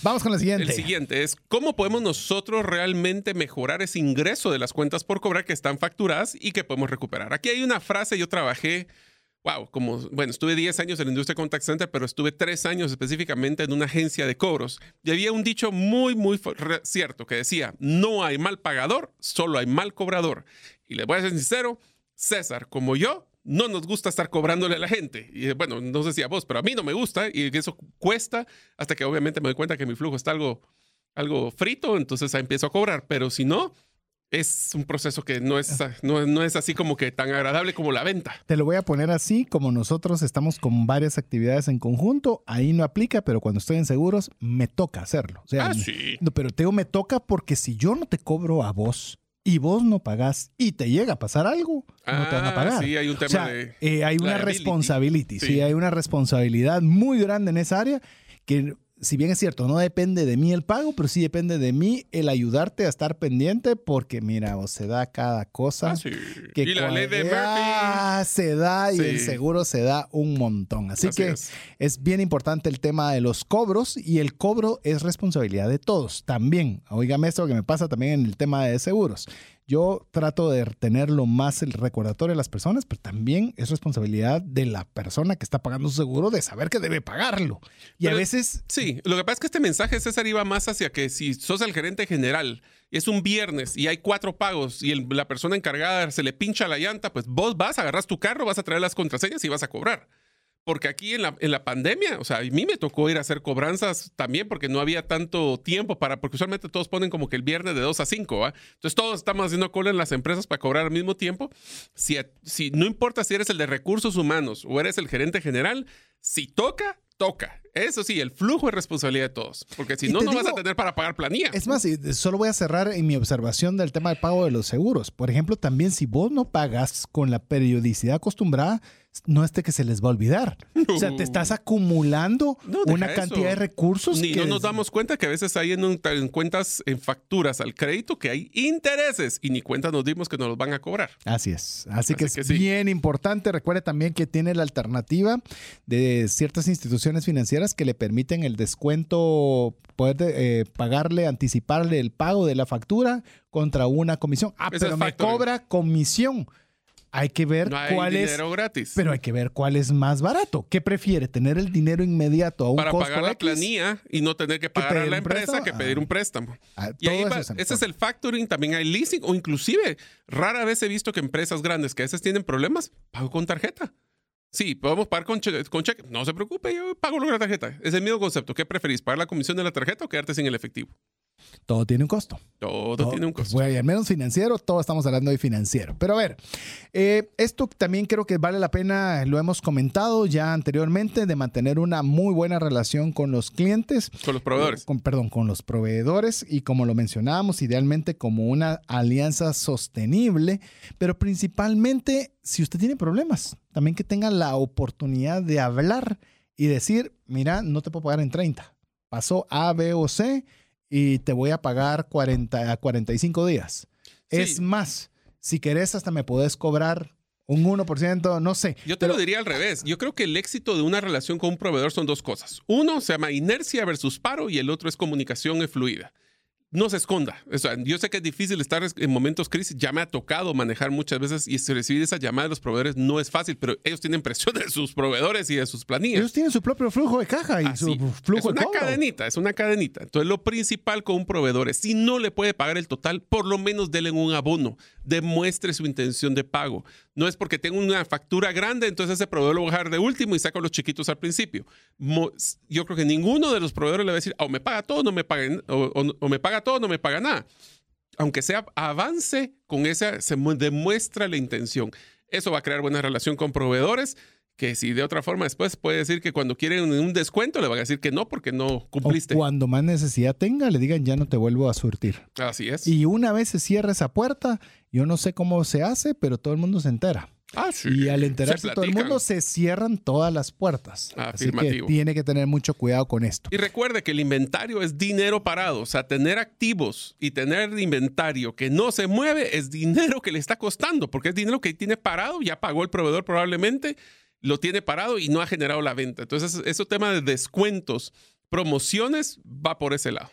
Vamos con la siguiente. El siguiente es cómo podemos nosotros realmente mejorar ese ingreso de las cuentas por cobrar que están facturadas y que podemos recuperar. Aquí hay una frase, yo trabajé, wow, como, bueno, estuve 10 años en la industria contact center, pero estuve 3 años específicamente en una agencia de cobros. Y había un dicho muy, muy cierto que decía, no hay mal pagador, solo hay mal cobrador. Y les voy a ser sincero, César, como yo, no nos gusta estar cobrándole a la gente. Y bueno, no sé si a vos, pero a mí no me gusta y eso cuesta hasta que obviamente me doy cuenta que mi flujo está algo algo frito, entonces ahí empiezo a cobrar. Pero si no, es un proceso que no es, no, no, es así como que tan agradable como la venta. Te lo voy a poner así, como nosotros estamos con varias actividades en conjunto, ahí no aplica, pero cuando estoy en seguros, me toca hacerlo. O sea, ah, sí. No, pero te digo, me toca porque si yo no te cobro a vos y vos no pagás y te llega a pasar algo, no te van a Ah, pagar. Sí, hay un tema O sea, de... eh, hay una responsability, sí. Sí. hay una responsabilidad muy grande en esa área que si bien es cierto, no depende de mí el pago, pero sí depende de mí el ayudarte a estar pendiente porque mira, o se da cada cosa. Ah, sí. que y la ley de Murphy. Se da y Sí. el seguro se da un montón. Así, Así que es. es bien importante el tema de los cobros y el cobro es responsabilidad de todos. También, oígame esto que me pasa también en el tema de seguros. Yo trato de tener lo más el recordatorio de las personas, pero también es responsabilidad de la persona que está pagando su seguro de saber que debe pagarlo. Y a veces Sí, lo que pasa es que este mensaje, César, iba más hacia que si sos el gerente general y es un viernes y hay cuatro pagos y el- la persona encargada se le pincha la llanta, pues vos vas, agarras tu carro, vas a traer las contraseñas y vas a cobrar. Porque aquí en la, en la pandemia, o sea, a mí me tocó ir a hacer cobranzas también porque no había tanto tiempo para, porque usualmente todos ponen como que el viernes de 2 a 5, ¿va? Entonces todos estamos haciendo cola en las empresas para cobrar al mismo tiempo. Si, si no importa si eres el de recursos humanos o eres el gerente general, si toca, toca. Eso sí, el flujo es responsabilidad de todos. Porque si Y no, no vas a digo- tener para pagar planilla. Es más, solo voy a cerrar en mi observación del tema del pago de los seguros. Por ejemplo, también si vos no pagas con la periodicidad acostumbrada, no es de que se les va a olvidar. O sea, te estás acumulando No, una eso. cantidad de recursos Ni que no nos damos cuenta que a veces hay en, un- en cuentas, en facturas al crédito, que hay intereses y ni cuenta nos dimos que nos los van a cobrar. Así es. Así, que es sí. bien importante. Recuerde también que tiene la alternativa de ciertas instituciones financieras que le permiten el descuento, poder eh, pagarle, anticiparle el pago de la factura contra una comisión. Ah, pero me cobra comisión. Hay que ver No hay cuál es. dinero gratis. Pero hay que ver cuál es más barato. ¿Qué prefiere? ¿Tener el dinero inmediato a un para costo pagar la planilla y no tener que pagar a la empresa que pedir Ah. un préstamo. Ah, Y ahí va- es ese es el factoring, también hay leasing o inclusive rara vez he visto que empresas grandes que a veces tienen problemas, pago con tarjeta. Sí, podemos pagar con, che- con cheque. No se preocupe, yo pago con la tarjeta. Es el mismo concepto. ¿Qué preferís? ¿Pagar la comisión de la tarjeta o quedarte sin el efectivo? Todo tiene un costo. Todo Todo- tiene un costo. Bueno, y al menos financiero, todo estamos hablando de financiero. Pero a ver, eh, esto también creo que vale la pena, lo hemos comentado ya anteriormente, de mantener una muy buena relación con los clientes. Con los proveedores. Con, perdón, con los proveedores y como lo mencionábamos, idealmente como una alianza sostenible, pero principalmente si usted tiene problemas, también que tenga la oportunidad de hablar y decir, mira, no te puedo pagar en 30, pasó A, B o C y te voy a pagar 40 a 45 días. Sí. Es más, si querés hasta me podés cobrar un 1%, no sé. Yo te Pero- lo diría al revés. Yo creo que el éxito de una relación con un proveedor son dos cosas. Uno se llama inercia versus paro y el otro es comunicación fluida. No se esconda. O sea, yo sé que es difícil estar en momentos crisis. Ya me ha tocado manejar muchas veces y recibir esa llamada de los proveedores no es fácil, pero ellos tienen presión de sus proveedores y de sus planillas. Ellos tienen su propio flujo de caja y Así. su es flujo de una cobro. cadenita, es una cadenita. Entonces, lo principal con un proveedor es, si no le puede pagar el total, por lo menos denle un abono, demuestre su intención de pago. No es porque tengo una factura grande, entonces ese proveedor lo voy a dejar de último y saco los chiquitos al principio. Yo creo que ninguno de los proveedores le va a decir, "Ah, o me paga todo, no me paga, o, o- me paga todo, no me paga nada. Aunque sea avance con esa, se mu- demuestra la intención. Eso va a crear buena relación con proveedores que si de otra forma después puede decir que cuando quieren un descuento le van a decir que no porque no O cumpliste. cuando más necesidad tenga, le digan ya no te vuelvo a surtir. Así es. Y una vez se cierra esa puerta, yo no sé cómo se hace, pero todo el mundo se entera. Ah, sí. Y al Se enterarse todo el mundo, se cierran todas las puertas. Así que Afirmativo. tiene que tener mucho cuidado con esto. Y recuerde que el inventario es dinero parado. O sea, tener activos y tener inventario que no se mueve es dinero que le está costando, porque es dinero que tiene parado, ya pagó el proveedor probablemente, lo tiene parado y no ha generado la venta. Entonces, ese tema de descuentos, promociones, va por ese lado.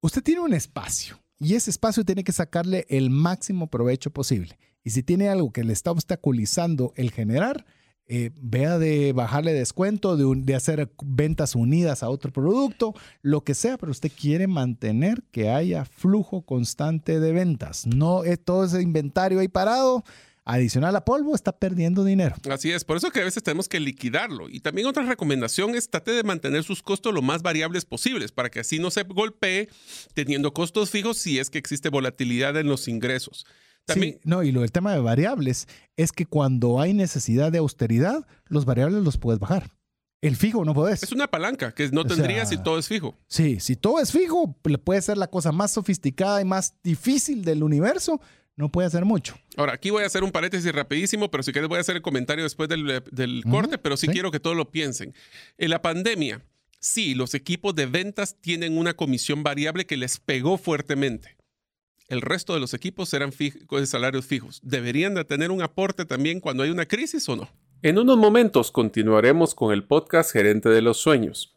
Usted tiene un espacio y ese espacio tiene que sacarle el máximo provecho posible. Y si tiene algo que le está obstaculizando el generar, eh, vea de bajarle descuento, de, de hacer ventas unidas a otro producto, lo que sea, pero usted quiere mantener que haya flujo constante de ventas. No es todo ese inventario ahí parado. Adicional a polvo, está perdiendo dinero. Así es, por eso que a veces tenemos que liquidarlo. Y también otra recomendación es trate de mantener sus costos lo más variables posibles para que así no se golpee teniendo costos fijos si es que existe volatilidad en los ingresos. También, sí, no, y lo del tema de variables es que cuando hay necesidad de austeridad, los variables los puedes bajar. El fijo no puedes. Es una palanca que no tendría si todo es fijo. Sí, si todo es fijo, puede ser la cosa más sofisticada y más difícil del universo, no puede hacer mucho. Ahora, aquí voy a hacer un paréntesis rapidísimo, pero si quieres voy a hacer el comentario después del, corte, pero sí, quiero que todos lo piensen. En la pandemia, sí, los equipos de ventas tienen una comisión variable que les pegó fuertemente. El resto de los equipos eran de salarios fijos. ¿Deberían de tener un aporte también cuando hay una crisis o no? En unos momentos continuaremos con el podcast Gerente de los Sueños.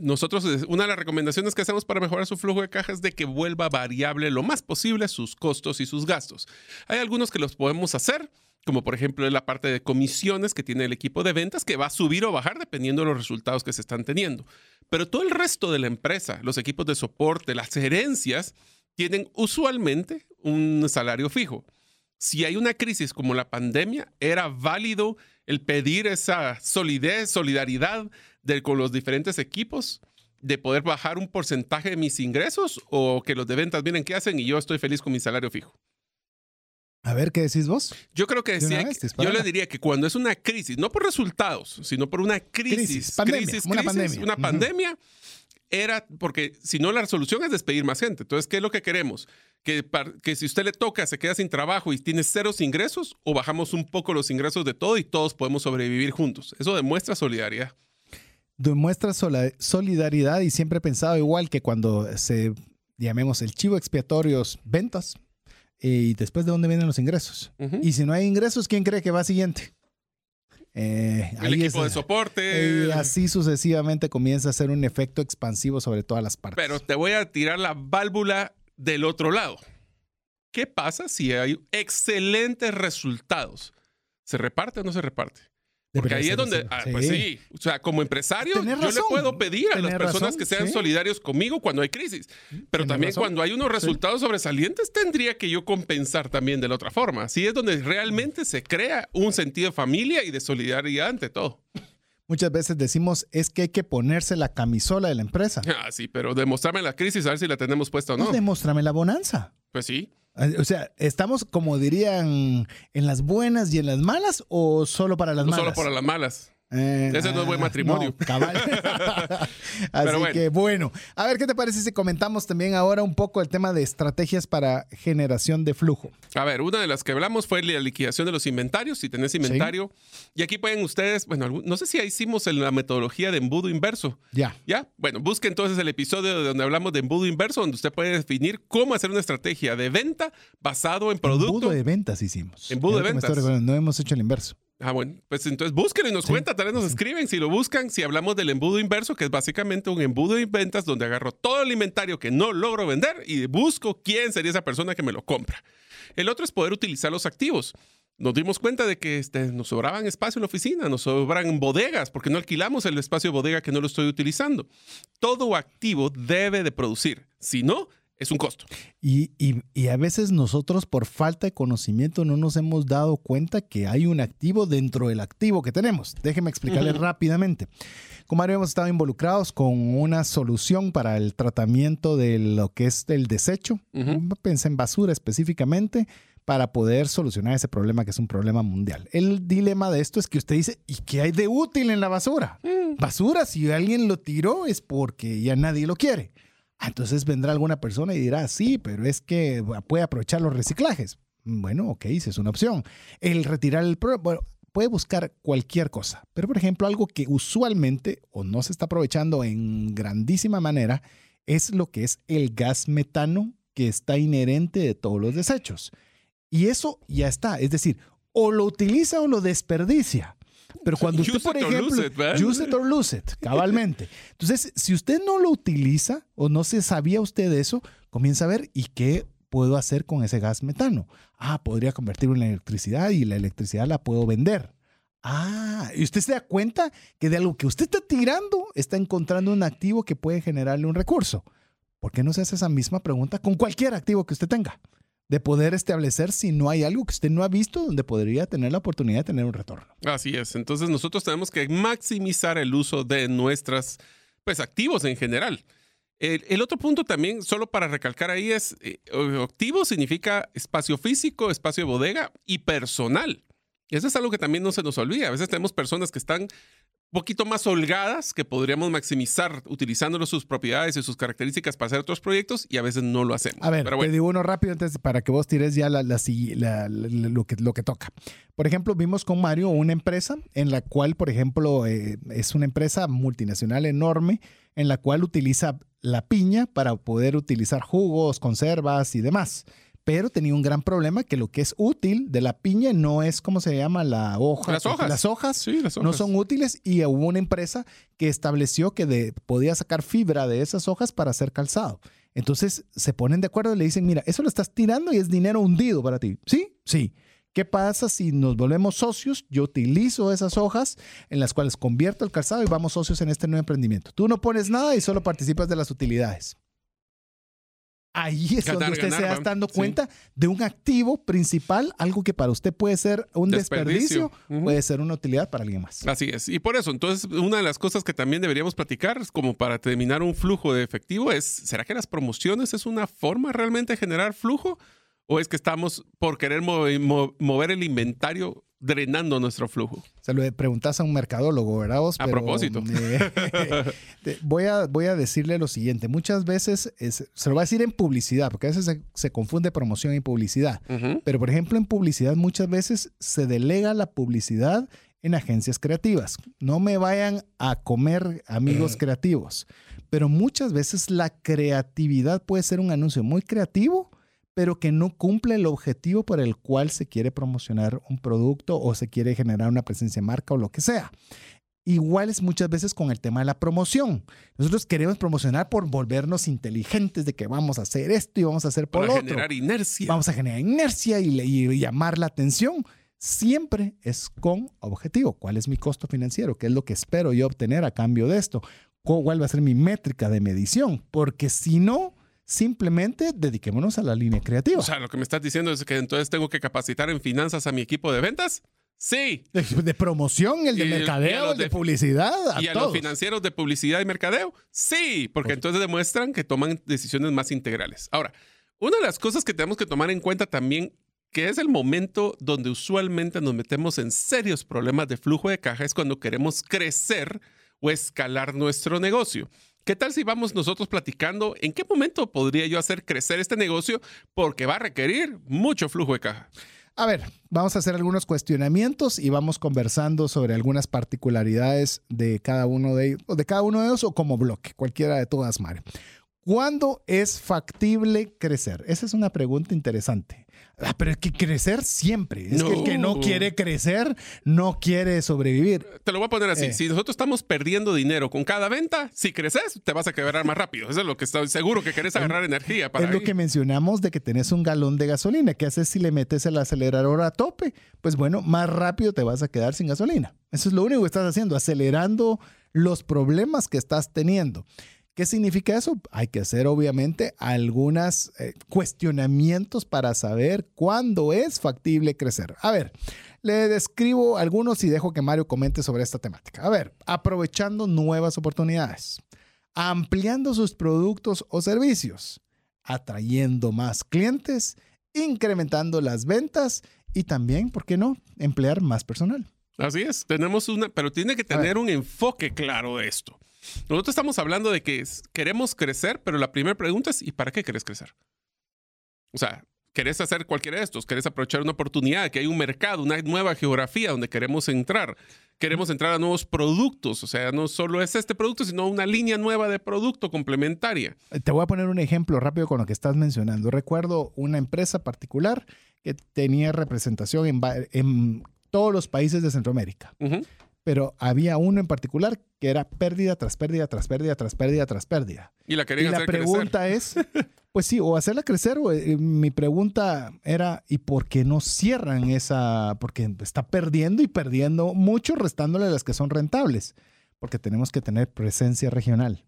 nosotros, una de las recomendaciones que hacemos para mejorar su flujo de caja es de que vuelva variable lo más posible sus costos y sus gastos. Hay algunos que los podemos hacer, como por ejemplo la parte de comisiones que tiene el equipo de ventas, que va a subir o bajar dependiendo de los resultados que se están teniendo. Pero todo el resto de la empresa, los equipos de soporte, las herencias, tienen usualmente un salario fijo. Si hay una crisis como la pandemia, era válido el pedir esa solidez, solidaridad con los diferentes equipos de poder bajar un porcentaje de mis ingresos o que los de ventas vienen qué hacen y yo estoy feliz con mi salario fijo. A ver, ¿qué decís vos? Yo creo que sí, yo le diría que cuando es una crisis, no por resultados, sino por una crisis, crisis, una pandemia, una pandemia era porque si no la solución es despedir más gente. Entonces, ¿qué es lo que queremos? Que, que si usted le toca, se queda sin trabajo y tiene ceros ingresos o bajamos un poco los ingresos de todo y todos podemos sobrevivir juntos. Eso demuestra solidaridad demuestra solidaridad y siempre he pensado igual que cuando se, llamemos el chivo expiatorios, ventas, y después de dónde vienen los ingresos. Y si no hay ingresos, ¿quién cree que va siguiente? Eh, el equipo de soporte. Y así sucesivamente comienza a ser un efecto expansivo sobre todas las partes. Pero te voy a tirar la válvula del otro lado. ¿Qué pasa si hay excelentes resultados? ¿Se reparte o no se reparte? Porque ahí es donde, ah, pues sí, o sea, como empresario, yo le puedo pedir a las personas que sean solidarios conmigo cuando hay crisis, pero también cuando hay unos resultados sobresalientes, tendría que yo compensar también de la otra forma. Así es donde realmente se crea un sentido de familia y de solidaridad ante todo. Muchas veces decimos es que hay que ponerse la camisola de la empresa. Ah, sí, pero demostrarme la crisis a ver si la tenemos puesta o no. Pues demostrame la bonanza. Pues sí. Eh, o sea, ¿estamos como dirían en las buenas y en las malas o solo para las malas? Solo para las malas. Eh, Ese no es buen matrimonio. Así que bueno, a ver qué te parece si comentamos también ahora un poco el tema de estrategias para generación de flujo. A ver, una de las que hablamos fue la liquidación de los inventarios. Si tenés inventario, y aquí pueden ustedes, bueno, no sé si hicimos la metodología de embudo inverso. Ya. Ya. Bueno, busque entonces el episodio donde hablamos de embudo inverso, donde usted puede definir cómo hacer una estrategia de venta basado en producto. Embudo de ventas hicimos. Embudo de ventas. No hemos hecho el inverso. Ah, bueno, pues entonces búsquenlo y nos cuenta, tal vez nos escriben si lo buscan, si hablamos del embudo inverso, que es básicamente un embudo de ventas donde agarro todo el inventario que no logro vender y busco quién sería esa persona que me lo compra. El otro es poder utilizar los activos. Nos dimos cuenta de que este, nos sobraban espacio en la oficina, nos sobran bodegas, porque no alquilamos el espacio de bodega que no lo estoy utilizando. Todo activo debe de producir. Si no, es un costo. Y, a veces nosotros por falta de conocimiento no nos hemos dado cuenta que hay un activo dentro del activo que tenemos. Déjeme explicarle rápidamente. Como hemos estado involucrados con una solución para el tratamiento de lo que es el desecho. Pensé en basura específicamente para poder solucionar ese problema que es un problema mundial. El dilema de esto es que usted dice, ¿y qué hay de útil en la basura? Mm. Basura, si alguien lo tiró es porque ya nadie lo quiere. Ah, entonces vendrá alguna persona y dirá, sí, pero es que puede aprovechar los reciclajes. Bueno, ok, esa es una opción. El retirar el... Bueno, puede buscar cualquier cosa, pero por ejemplo algo que usualmente o no se está aprovechando en grandísima manera es lo que es el gas metano que está inherente de todos los desechos. Y eso ya está, es decir, o lo utiliza o lo desperdicia. Pero cuando usted, por ejemplo, use it or lose it, cabalmente. Entonces, si usted no lo utiliza o no se sabía usted eso, comienza a ver y qué puedo hacer con ese gas metano. Ah, podría convertirlo en electricidad y la electricidad la puedo vender. Ah, y usted se da cuenta que de algo que usted está tirando está encontrando un activo que puede generarle un recurso. ¿Por qué no se hace esa misma pregunta con cualquier activo que usted tenga? De poder establecer si no hay algo que usted no ha visto donde podría tener la oportunidad de tener un retorno. Así es. Entonces nosotros tenemos que maximizar el uso de nuestros pues, activos en general. El, otro punto también, solo para recalcar ahí, es eh, activo significa espacio físico, espacio de bodega y personal. Eso es algo que también no se nos olvida. A veces tenemos personas que están poquito más holgadas, que podríamos maximizar utilizando sus propiedades y sus características para hacer otros proyectos y a veces no lo hacemos. A ver, te digo uno rápido antes para que vos tires ya lo, que, lo que toca. Por ejemplo, vimos con Mario una empresa en la cual, por ejemplo, eh, es una empresa multinacional enorme en la cual utiliza la piña para poder utilizar jugos, conservas y demás. Pero tenía un gran problema que lo que es útil de la piña no es como se llama la hoja. Las hojas. Las hojas, no son útiles y hubo una empresa que estableció que podía sacar fibra de esas hojas para hacer calzado. Entonces se ponen de acuerdo y le dicen, mira, eso lo estás tirando y es dinero hundido para ti. ¿Sí? Sí. ¿Qué pasa si nos volvemos socios? Yo utilizo esas hojas en las cuales convierto el calzado y vamos socios en este nuevo emprendimiento. Tú no pones nada y solo participas de las utilidades. Ahí es donde usted se está dando cuenta de un activo principal, algo que para usted puede ser un desperdicio, puede ser una utilidad para alguien más. Así es. Y por eso, entonces, una de las cosas que también deberíamos platicar, como para terminar un flujo de efectivo, es, ¿será que las promociones es una forma realmente de generar flujo? ¿O es que estamos por querer mover el inventario drenando nuestro flujo? Se lo preguntas a un mercadólogo, ¿verdad vos? A propósito. Eh, voy, a, voy a decirle lo siguiente. Muchas veces, se lo voy a decir en publicidad, porque a veces se, confunde promoción y publicidad. Pero, por ejemplo, en publicidad muchas veces se delega la publicidad en agencias creativas. No me vayan a comer amigos creativos. Pero muchas veces la creatividad puede ser un anuncio muy creativo pero que no cumple el objetivo por el cual se quiere promocionar un producto o se quiere generar una presencia de marca o lo que sea. Igual es muchas veces con el tema de la promoción. Nosotros queremos promocionar por volvernos inteligentes de que vamos a hacer esto y vamos a hacer por Para generar inercia. Vamos a generar inercia y, y llamar la atención. Siempre es con objetivo. ¿Cuál es mi costo financiero? ¿Qué es lo que espero yo obtener a cambio de esto? ¿Cuál va a ser mi métrica de medición? Porque si no, Simplemente dediquémonos a la línea creativa. O sea, lo que me estás diciendo es que entonces tengo que capacitar en finanzas a mi equipo de ventas. Sí. De, promoción, el de mercadeo, el de, publicidad. y a los financieros de publicidad y mercadeo. Sí, porque entonces demuestran que toman decisiones más integrales. Ahora, una de las cosas que tenemos que tomar en cuenta también, que es el momento donde usualmente nos metemos en serios problemas de flujo de caja, es cuando queremos crecer o escalar nuestro negocio. ¿Qué tal si vamos nosotros platicando en qué momento podría yo hacer crecer este negocio? Porque va a requerir mucho flujo de caja. A ver, vamos a hacer algunos cuestionamientos y vamos conversando sobre algunas particularidades de cada uno de ellos, de cada uno de ellos o como bloque, cualquiera de todas, Mario. ¿Cuándo es factible crecer? Esa es una pregunta interesante. Ah, pero es que crecer siempre. Es que el que no quiere crecer no quiere sobrevivir. Te lo voy a poner así. Eh. Si nosotros estamos perdiendo dinero con cada venta, si creces, te vas a quebrar más rápido. Eso es lo que estoy seguro que querés agarrar energía para. Es lo que mencionamos de que tenés un galón de gasolina. ¿Qué haces si le metes el acelerador a tope? Pues bueno, más rápido te vas a quedar sin gasolina. Eso es lo único que estás haciendo, acelerando los problemas que estás teniendo. ¿Qué significa eso? Hay que hacer obviamente algunos eh, cuestionamientos para saber cuándo es factible crecer. A ver, le describo algunos y dejo que Mario comente sobre esta temática. A ver, aprovechando nuevas oportunidades, ampliando sus productos o servicios, atrayendo más clientes, incrementando las ventas y también, ¿por qué no?, emplear más personal. Así es, tenemos una, pero tiene que tener un enfoque claro de esto. Nosotros estamos hablando de que queremos crecer, pero la primera pregunta es, ¿y para qué quieres crecer? O sea, querés hacer cualquiera de estos, querés aprovechar una oportunidad, que hay un mercado, una nueva geografía donde queremos entrar, queremos entrar a nuevos productos, o sea, no solo es este producto, sino una línea nueva de producto complementaria. Te voy a poner un ejemplo rápido con lo que estás mencionando. Recuerdo una empresa particular que tenía representación en, en todos los países de Centroamérica. Pero había uno en particular que era pérdida tras pérdida, tras pérdida, tras pérdida, tras pérdida. Y la querían y la pregunta es, pues sí, o hacerla crecer, o, eh, mi pregunta era, ¿y por qué no cierran esa? Porque está perdiendo y perdiendo mucho, restándole las que son rentables, porque tenemos que tener presencia regional.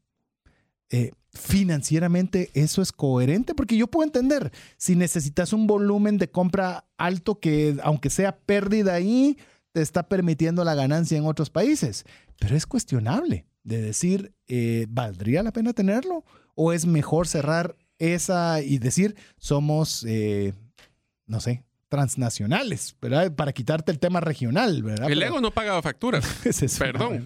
Eh, financieramente eso es coherente, porque yo puedo entender, si necesitas un volumen de compra alto que aunque sea pérdida ahí, te está permitiendo la ganancia en otros países, pero es cuestionable de decir, eh, ¿valdría la pena tenerlo? ¿O es mejor cerrar esa y decir, somos, eh, no sé, transnacionales, ¿verdad? Para quitarte el tema regional, ¿verdad? El ego no paga facturas. Perdón.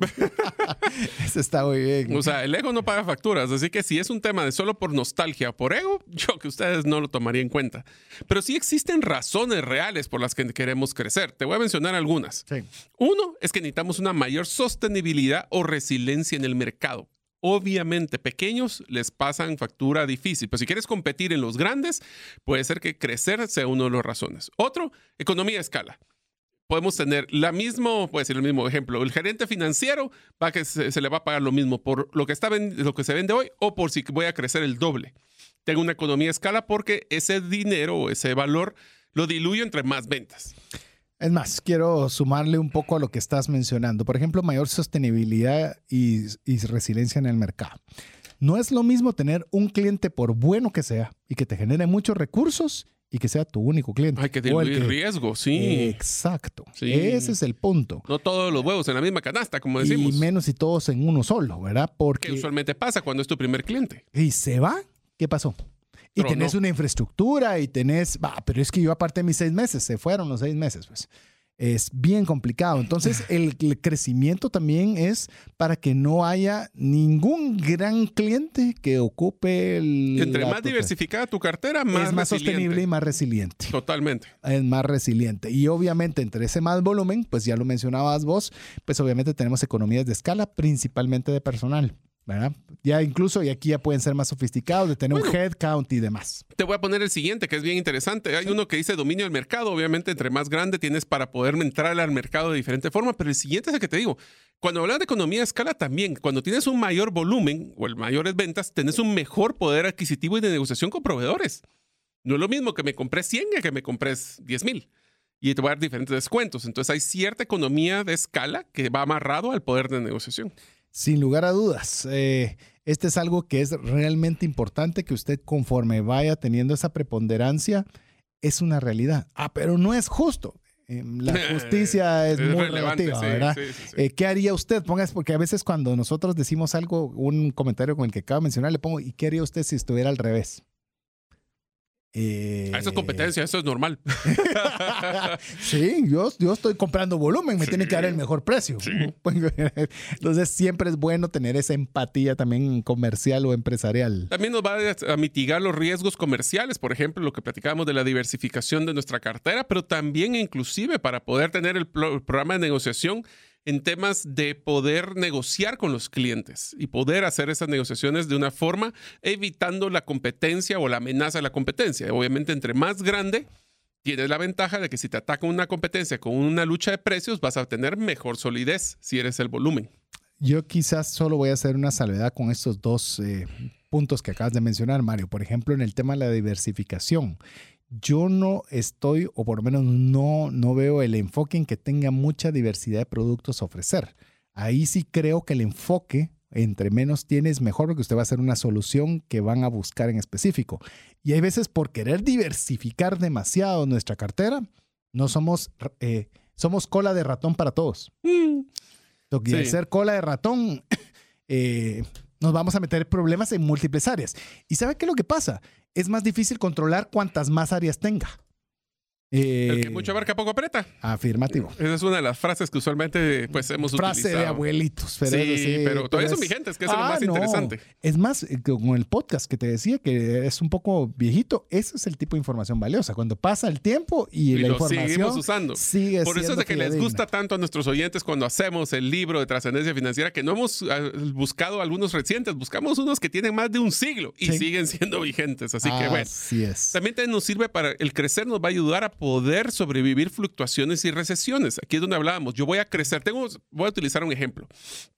Eso está muy bien. O sea, el ego no paga facturas, así que si es un tema de solo por nostalgia o por ego, yo que ustedes no lo tomaría en cuenta. Pero sí existen razones reales por las que queremos crecer. Te voy a mencionar algunas. Sí. Uno es que necesitamos una mayor sostenibilidad o resiliencia en el mercado obviamente pequeños les pasan factura difícil. Pero si quieres competir en los grandes, puede ser que crecer sea una de las razones. Otro, economía de escala. Podemos tener la misma, puede ser el mismo ejemplo, el gerente financiero va que se, le va a pagar lo mismo por lo que, está lo que se vende hoy o por si voy a crecer el doble. Tengo una economía de escala porque ese dinero o ese valor lo diluyo entre más ventas. Es más, quiero sumarle un poco a lo que estás mencionando. Por ejemplo, mayor sostenibilidad y, resiliencia en el mercado. No es lo mismo tener un cliente, por bueno que sea, y que te genere muchos recursos y que sea tu único cliente. Hay que diluir riesgo, sí. Exacto. Ese es el punto. No todos los huevos en la misma canasta, como decimos. Y menos y todos en uno solo, ¿verdad? Porque. usualmente pasa cuando es tu primer cliente. Y se va. ¿Qué pasó? Y tenés una infraestructura y tenés, va, pero es que yo aparte de mis seis meses, se fueron los seis meses, pues. Es bien complicado. Entonces, el, crecimiento también es para que no haya ningún gran cliente que ocupe el. Entre más diversificada tu cartera, más. Es más sostenible y más resiliente. Totalmente. Es más resiliente. Y obviamente, entre ese más volumen, pues ya lo mencionabas vos, pues obviamente tenemos economías de escala, principalmente de personal. Ya incluso, y aquí ya pueden ser más sofisticados, de tener un head count y demás. Te voy a poner el siguiente, que es bien interesante. Hay uno que dice dominio del mercado. Obviamente, entre más grande tienes para poder entrar al mercado de diferente forma, pero el siguiente es el que te digo. Cuando hablas de economía de escala también, cuando tienes un mayor volumen o el mayores ventas, tienes un mejor poder adquisitivo y de negociación con proveedores. No es lo mismo que me compré 100 que me compré 10 mil. Y te voy a dar diferentes descuentos. Entonces hay cierta economía de escala que va amarrado al poder de negociación. Sin lugar a dudas. Eh, este es algo que es realmente importante que usted conforme vaya teniendo esa preponderancia, es una realidad. Ah, pero no es justo. Em, la justicia es, muy relativa, ¿verdad? Eh, ¿Qué haría usted? Pongas, porque a veces cuando nosotros decimos algo, un comentario con el que acabo de mencionar, le pongo, ¿y qué haría usted si estuviera al revés? Eh... Eso es competencia, eso es normal. sí, yo, yo estoy comprando volumen, me tiene que dar el mejor precio. Entonces siempre es bueno tener esa empatía también comercial o empresarial. También nos va a mitigar los riesgos comerciales, por ejemplo, lo que platicábamos de la diversificación de nuestra cartera, pero también inclusive para poder tener el programa de negociación en temas de poder negociar con los clientes y poder hacer esas negociaciones de una forma evitando la competencia o la amenaza de la competencia. Obviamente, entre más grande, tienes la ventaja de que si te ataca una competencia con una lucha de precios, vas a tener mejor solidez si eres el volumen. Yo quizás solo voy a hacer una salvedad con estos dos eh, puntos que acabas de mencionar, Mario. Por ejemplo, en el tema de la diversificación yo no estoy, o por lo menos no, no veo el enfoque en que tenga mucha diversidad de productos a ofrecer. Ahí sí creo que el enfoque, entre menos tienes, mejor porque usted va a hacer una solución que van a buscar en específico. Y hay veces por querer diversificar demasiado nuestra cartera, no somos, eh, somos cola de ratón para todos. Mm. Ser cola de ratón, eh, nos vamos a meter problemas en múltiples áreas. ¿Y sabe qué es lo que pasa? Es más difícil controlar cuantas más áreas tenga. El Eh, que mucho abarca poco aprieta. Afirmativo. Esa es una de las frases que usualmente pues hemos Frase utilizado. de abuelitos. Pero sí, pero todavía son es- vigentes, que es lo Ah, más no. interesante. Es más, eh, con el podcast que te decía que es un poco viejito, ese es el tipo de información valiosa. Cuando pasa el tiempo y, Y la lo información seguimos usando. sigue Por eso es de que les gusta tanto a nuestros oyentes cuando hacemos el libro de trascendencia financiera, que no hemos ah, buscado algunos recientes, buscamos unos que tienen más de un siglo y Sí. siguen siendo vigentes. Así que bueno. Así es. También nos sirve para el crecer, nos va a ayudar a poder sobrevivir fluctuaciones y recesiones. Aquí es donde hablábamos. Yo voy a crecer. Tengo, voy a utilizar un ejemplo.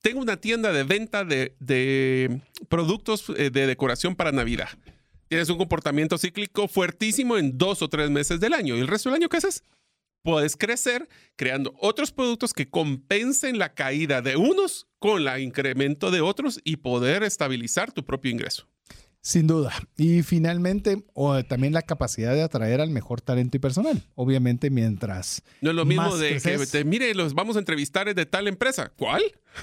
Tengo una tienda de venta de, de productos eh, de decoración para Navidad. Tienes un comportamiento cíclico fuertísimo en dos o tres meses del año. ¿Y el resto del año qué haces? Puedes crecer creando otros productos que compensen la caída de unos con el incremento de otros y poder estabilizar tu propio ingreso. Sin duda. Y finalmente, o también la capacidad de atraer al mejor talento y personal. Obviamente, mientras No es lo mismo de que, te, mire, los vamos a entrevistar de tal empresa. ¿Cuál?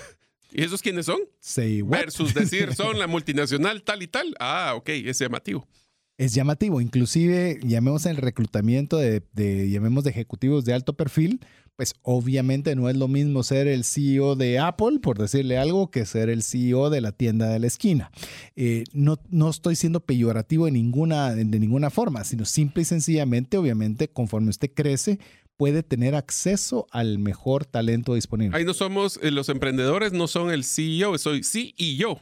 ¿Y esos quiénes son? say what Versus decir, son la multinacional tal y tal. Ah, ok, es llamativo. es llamativo. Inclusive, llamemos el reclutamiento de, de- llamemos de ejecutivos de alto perfil, pues obviamente no es lo mismo ser el CEO de Apple, por decirle algo, que ser el CEO de la tienda de la esquina. Eh, no, no estoy siendo peyorativo de ninguna, de ninguna forma, sino simple y sencillamente, obviamente, conforme usted crece, puede tener acceso al mejor talento disponible. Ahí no somos, eh, los emprendedores no son el CEO, soy sí y yo.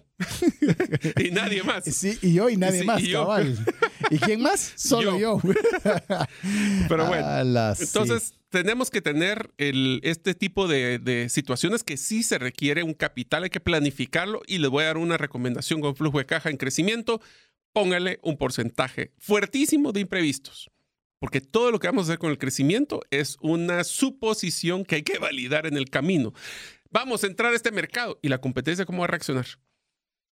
y nadie más. Sí, y yo y nadie Sí, más, y yo. cabal. ¿Y quién más? Solo yo. Pero bueno. Ala, sí. Entonces, tenemos que tener el, este tipo de, de situaciones que sí se requiere un capital, hay que planificarlo y les voy a dar una recomendación con flujo de caja en crecimiento. Póngale un porcentaje fuertísimo de imprevistos. Porque todo lo que vamos a hacer con el crecimiento es una suposición que hay que validar en el camino. Vamos a entrar a este mercado y la competencia, ¿cómo va a reaccionar?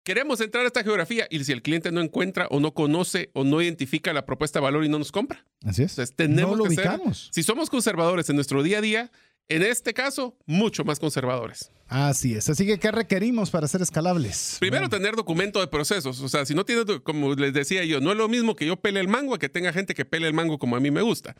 Queremos entrar a esta geografía y si el cliente no encuentra o no conoce o no identifica la propuesta de valor y no nos compra. Así es. Entonces, tenemos no lo que ser ubicamos. si somos conservadores en nuestro día a día, en este caso, mucho más conservadores. Así es. Así que, ¿qué requerimos para ser escalables? Primero, tener documento de procesos. O sea, si no tienes, como les decía yo, no es lo mismo que yo pele el mango a que tenga gente que pele el mango como a mí me gusta.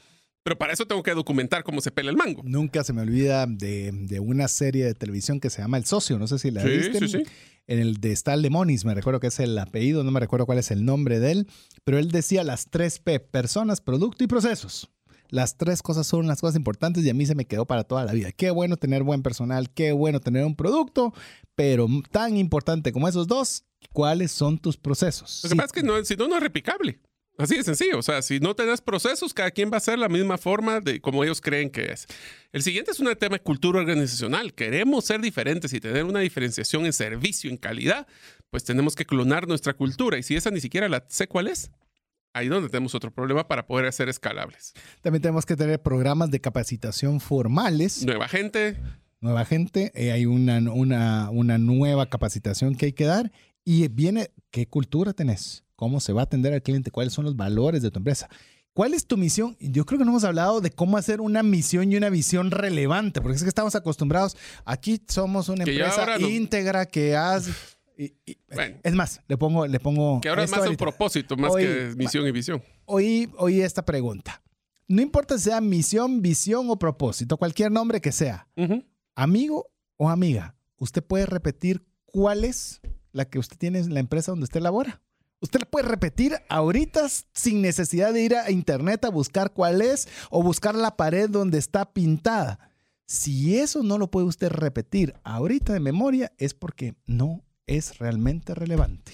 Pero para eso tengo que documentar cómo se pela el mango. Nunca se me olvida de, de una serie de televisión que se llama El Socio. No sé si la Sí, viste. sí, sí. En el de Stal Lemonis, me recuerdo que es el apellido, no me recuerdo cuál es el nombre de él, pero él decía las tres P, personas, producto y procesos. Las tres cosas son las cosas importantes y a mí se me quedó para toda la vida. Qué bueno tener buen personal, qué bueno tener un producto, pero tan importante como esos dos, ¿cuáles son tus procesos? Lo que Sí, pasa es que no, si no, no es replicable. Así de sencillo. O sea, si no tenés procesos, cada quien va a hacer la misma forma de como ellos creen que es. El siguiente es un tema de cultura organizacional. Queremos ser diferentes y tener una diferenciación en servicio, en calidad, pues tenemos que clonar nuestra cultura. Y si esa ni siquiera la sé cuál es, ahí donde tenemos otro problema para poder hacer escalables. También tenemos que tener programas de capacitación formales. Nueva gente, nueva gente, eh, hay una, una, una nueva capacitación que hay que dar y viene qué cultura tenés, cómo se va a atender al cliente, cuáles son los valores de tu empresa. ¿Cuál es tu misión? Yo creo que no hemos hablado de cómo hacer una misión y una visión relevante, porque es que estamos acostumbrados, aquí somos una Que empresa no- íntegra que hace... y- y- Bueno. Es más, le pongo, le pongo que ahora es más un ahorita. propósito, más Hoy- que misión y visión. Oí, oí esta pregunta. No importa si sea misión, visión o propósito, cualquier nombre que sea, amigo o amiga, usted puede repetir cuál es la que usted tiene en la empresa donde usted labora. Usted puede repetir ahorita sin necesidad de ir a internet a buscar cuál es o buscar la pared donde está pintada. Si eso no lo puede usted repetir ahorita de memoria es porque no es realmente relevante.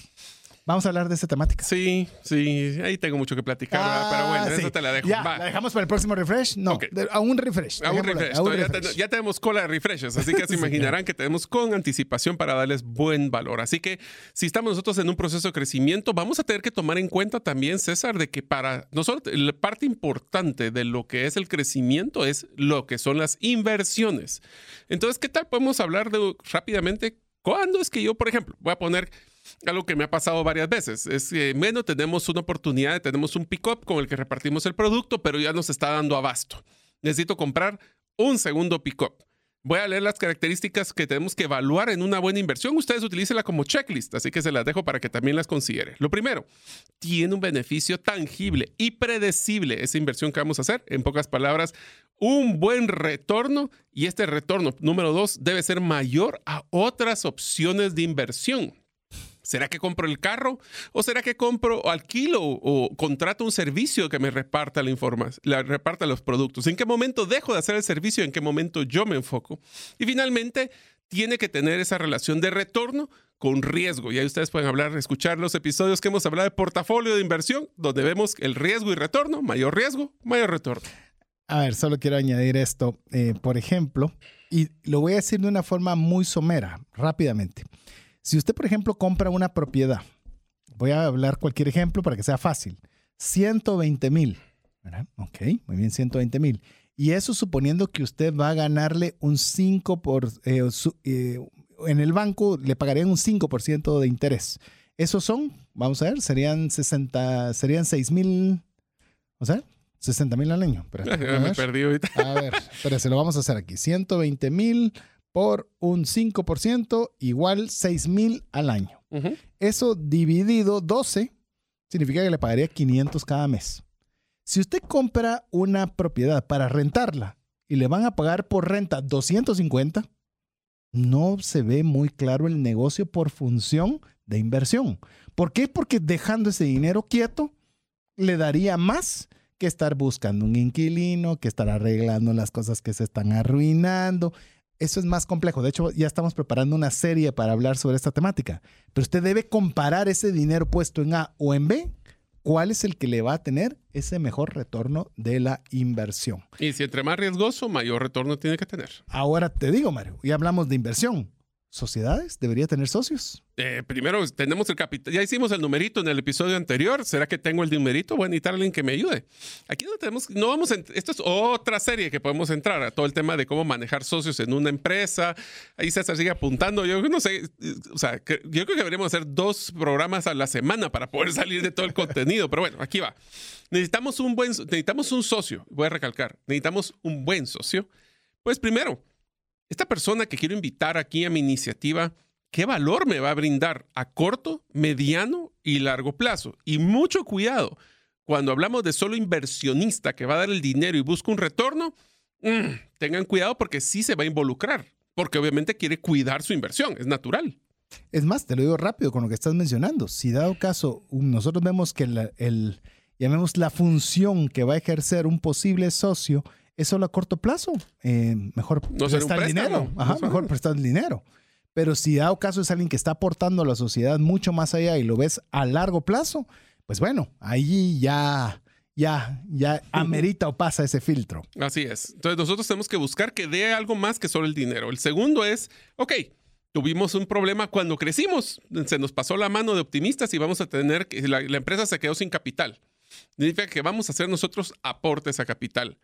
Vamos a hablar de esta temática. Sí, sí, ahí tengo mucho que platicar, ¿verdad? pero bueno, Ah, sí. eso te la dejo. Ya, Va. ¿La dejamos para el próximo refresh? No, de- a un refresh. A un refresh. a un Todavía refresh. ten- ya tenemos cola de refreshes, así que se Sí, imaginarán que tenemos con anticipación para darles buen valor. Así que si estamos nosotros en un proceso de crecimiento, vamos a tener que tomar en cuenta también, César, de que para nosotros la parte importante de lo que es el crecimiento es lo que son las inversiones. Entonces, ¿qué tal podemos hablar de rápidamente? ¿Cuándo es que yo, por ejemplo, voy a poner algo que me ha pasado varias veces. Es que, bueno, tenemos una oportunidad, tenemos un pick-up con el que repartimos el producto, pero ya nos está dando abasto. Necesito comprar un segundo pick-up. Voy a leer las características que tenemos que evaluar en una buena inversión. Ustedes utilícenla como checklist, así que se las dejo para que también las considere. Lo primero, tiene un beneficio tangible y predecible esa inversión que vamos a hacer. En pocas palabras, un buen retorno y este retorno, número dos, debe ser mayor a otras opciones de inversión. ¿Será que compro el carro? ¿O será que compro o alquilo o contrato un servicio que me reparta la la reparta los productos? ¿En qué momento dejo de hacer el servicio? ¿En qué momento yo me enfoco? Y finalmente, tiene que tener esa relación de retorno con riesgo. Y ahí ustedes pueden hablar, escuchar los episodios que hemos hablado de portafolio de inversión, donde vemos el riesgo y retorno, mayor riesgo, mayor retorno. A ver, solo quiero añadir esto. Eh, por ejemplo, y lo voy a decir de una forma muy somera, rápidamente. Si usted, por ejemplo, compra una propiedad, voy a hablar cualquier ejemplo para que sea fácil, 120 mil, Ok, muy bien, 120 mil. Y eso suponiendo que usted va a ganarle un 5 por, eh, eh, en el banco le pagarían un 5% de interés. Esos son, vamos a ver, serían 60, serían 6 mil, o sea, 60 mil al año. me perdí ahorita. A ver, pero se lo vamos a hacer aquí. 120 mil por un 5% igual 6 mil al año. Eso dividido 12 significa que le pagaría 500 cada mes. Si usted compra una propiedad para rentarla y le van a pagar por renta 250, no se ve muy claro el negocio por función de inversión. ¿Por qué? Porque dejando ese dinero quieto le daría más que estar buscando un inquilino, que estar arreglando las cosas que se están arruinando, eso es más complejo. De hecho, ya estamos preparando una serie para hablar sobre esta temática. Pero usted debe comparar ese dinero puesto en A o en B. ¿Cuál es el que le va a tener ese mejor retorno de la inversión? Y si entre más riesgoso, mayor retorno tiene que tener. Ahora te digo, Mario, ya hablamos de inversión sociedades? ¿Debería tener socios? Eh, primero, tenemos el capital. Ya hicimos el numerito en el episodio anterior. ¿Será que tengo el numerito? Voy a necesitar a alguien que me ayude. Aquí no tenemos, no vamos a, esto es otra serie que podemos entrar a todo el tema de cómo manejar socios en una empresa. Ahí César sigue apuntando. Yo no sé, o sea, yo creo que deberíamos hacer dos programas a la semana para poder salir de todo el contenido. Pero bueno, aquí va. Necesitamos un buen, necesitamos un socio. Voy a recalcar, necesitamos un buen socio. Pues primero, esta persona que quiero invitar aquí a mi iniciativa, ¿qué valor me va a brindar a corto, mediano y largo plazo? Y mucho cuidado, cuando hablamos de solo inversionista que va a dar el dinero y busca un retorno, mm, tengan cuidado porque sí se va a involucrar, porque obviamente quiere cuidar su inversión, es natural. Es más, te lo digo rápido con lo que estás mencionando. Si dado caso, nosotros vemos que llamemos la función que va a ejercer un posible socio es solo a corto plazo. Eh, mejor prestar el dinero. Ajá, mejor prestar el dinero. Pero si dado caso es alguien que está aportando a la sociedad mucho más allá y lo ves a largo plazo, pues bueno, ahí ya, ya, ya amerita o pasa ese filtro. Así es. Entonces nosotros tenemos que buscar que dé algo más que solo el dinero. El segundo es, ok, tuvimos un problema cuando crecimos, se nos pasó la mano de optimistas y vamos a tener que la, la empresa se quedó sin capital. Significa que vamos a hacer nosotros aportes a capital.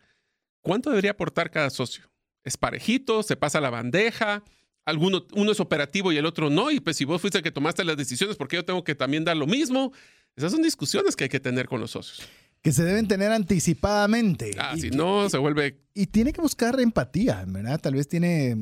¿Cuánto debería aportar cada socio? ¿Es parejito? ¿Se pasa la bandeja? Alguno, uno es operativo y el otro no, y pues si vos fuiste el que tomaste las decisiones, ¿por qué yo tengo que también dar lo mismo? Esas son discusiones que hay que tener con los socios. Que se deben tener anticipadamente. Ah, si no, se vuelve... Y tiene que buscar empatía, ¿verdad? Tal vez tiene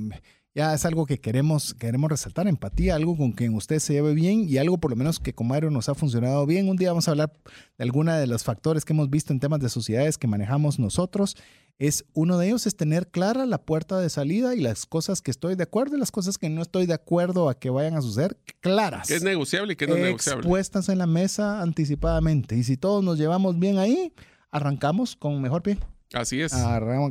ya es algo que queremos, queremos resaltar, empatía, algo con quien usted se lleve bien y algo por lo menos que con Mario nos ha funcionado bien. Un día vamos a hablar de alguna de los factores que hemos visto en temas de sociedades que manejamos nosotros. Es uno de ellos es tener clara la puerta de salida y las cosas que estoy de acuerdo y las cosas que no estoy de acuerdo a que vayan a suceder claras. ¿Qué es negociable y qué no es negociable? Expuestas en la mesa anticipadamente. Y si todos nos llevamos bien ahí, arrancamos con mejor pie. Así es.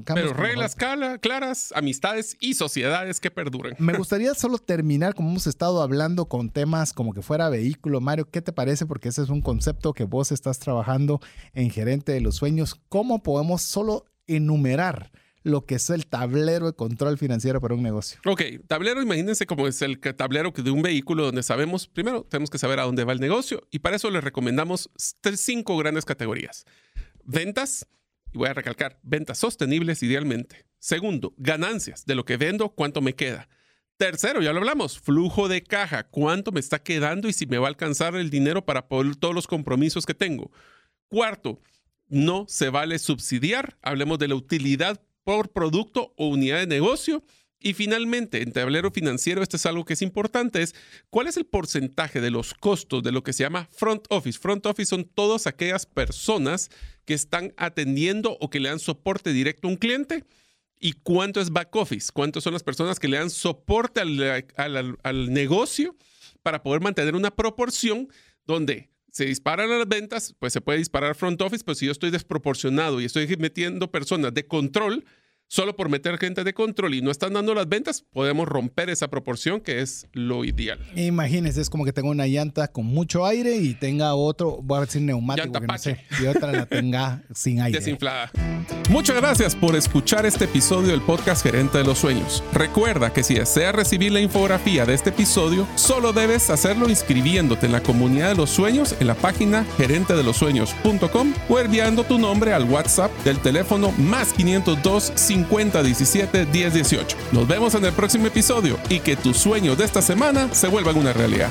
Pero reglas claras, amistades y sociedades que perduren. Me gustaría solo terminar, como hemos estado hablando con temas como que fuera vehículo. Mario, ¿qué te parece? Porque ese es un concepto que vos estás trabajando en Gerente de los Sueños. ¿Cómo podemos solo enumerar? lo que es el tablero de control financiero para un negocio. Ok, tablero, imagínense como es el tablero de un vehículo donde sabemos, primero, tenemos que saber a dónde va el negocio y para eso les recomendamos cinco grandes categorías. Ventas, y voy a recalcar, ventas sostenibles idealmente. Segundo, ganancias de lo que vendo, cuánto me queda. Tercero, ya lo hablamos, flujo de caja, cuánto me está quedando y si me va a alcanzar el dinero para poder todos los compromisos que tengo. Cuarto, no se vale subsidiar, hablemos de la utilidad por producto o unidad de negocio. Y finalmente, en tablero financiero, esto es algo que es importante, es cuál es el porcentaje de los costos de lo que se llama front office. Front office son todas aquellas personas que están atendiendo o que le dan soporte directo a un cliente. ¿Y cuánto es back office? ¿Cuántas son las personas que le dan soporte al, al negocio para poder mantener una proporción donde se disparan las ventas, pues se puede disparar front office, pero si yo estoy desproporcionado y estoy metiendo personas de control, solo por meter gente de control y no están dando las ventas, podemos romper esa proporción que es lo ideal. Imagínense, es como que tengo una llanta con mucho aire y tenga otro, voy a decir neumático, que no sé, y otra la tenga sin aire. Desinflada. Muchas gracias por escuchar este episodio del podcast Gerente de los Sueños. Recuerda que si deseas recibir la infografía de este episodio, solo debes hacerlo inscribiéndote en la comunidad de los sueños en la página gerentedelosueños.com o enviando tu nombre al WhatsApp del teléfono más 502 50 17 10 18. Nos vemos en el próximo episodio y que tus sueños de esta semana se vuelvan una realidad.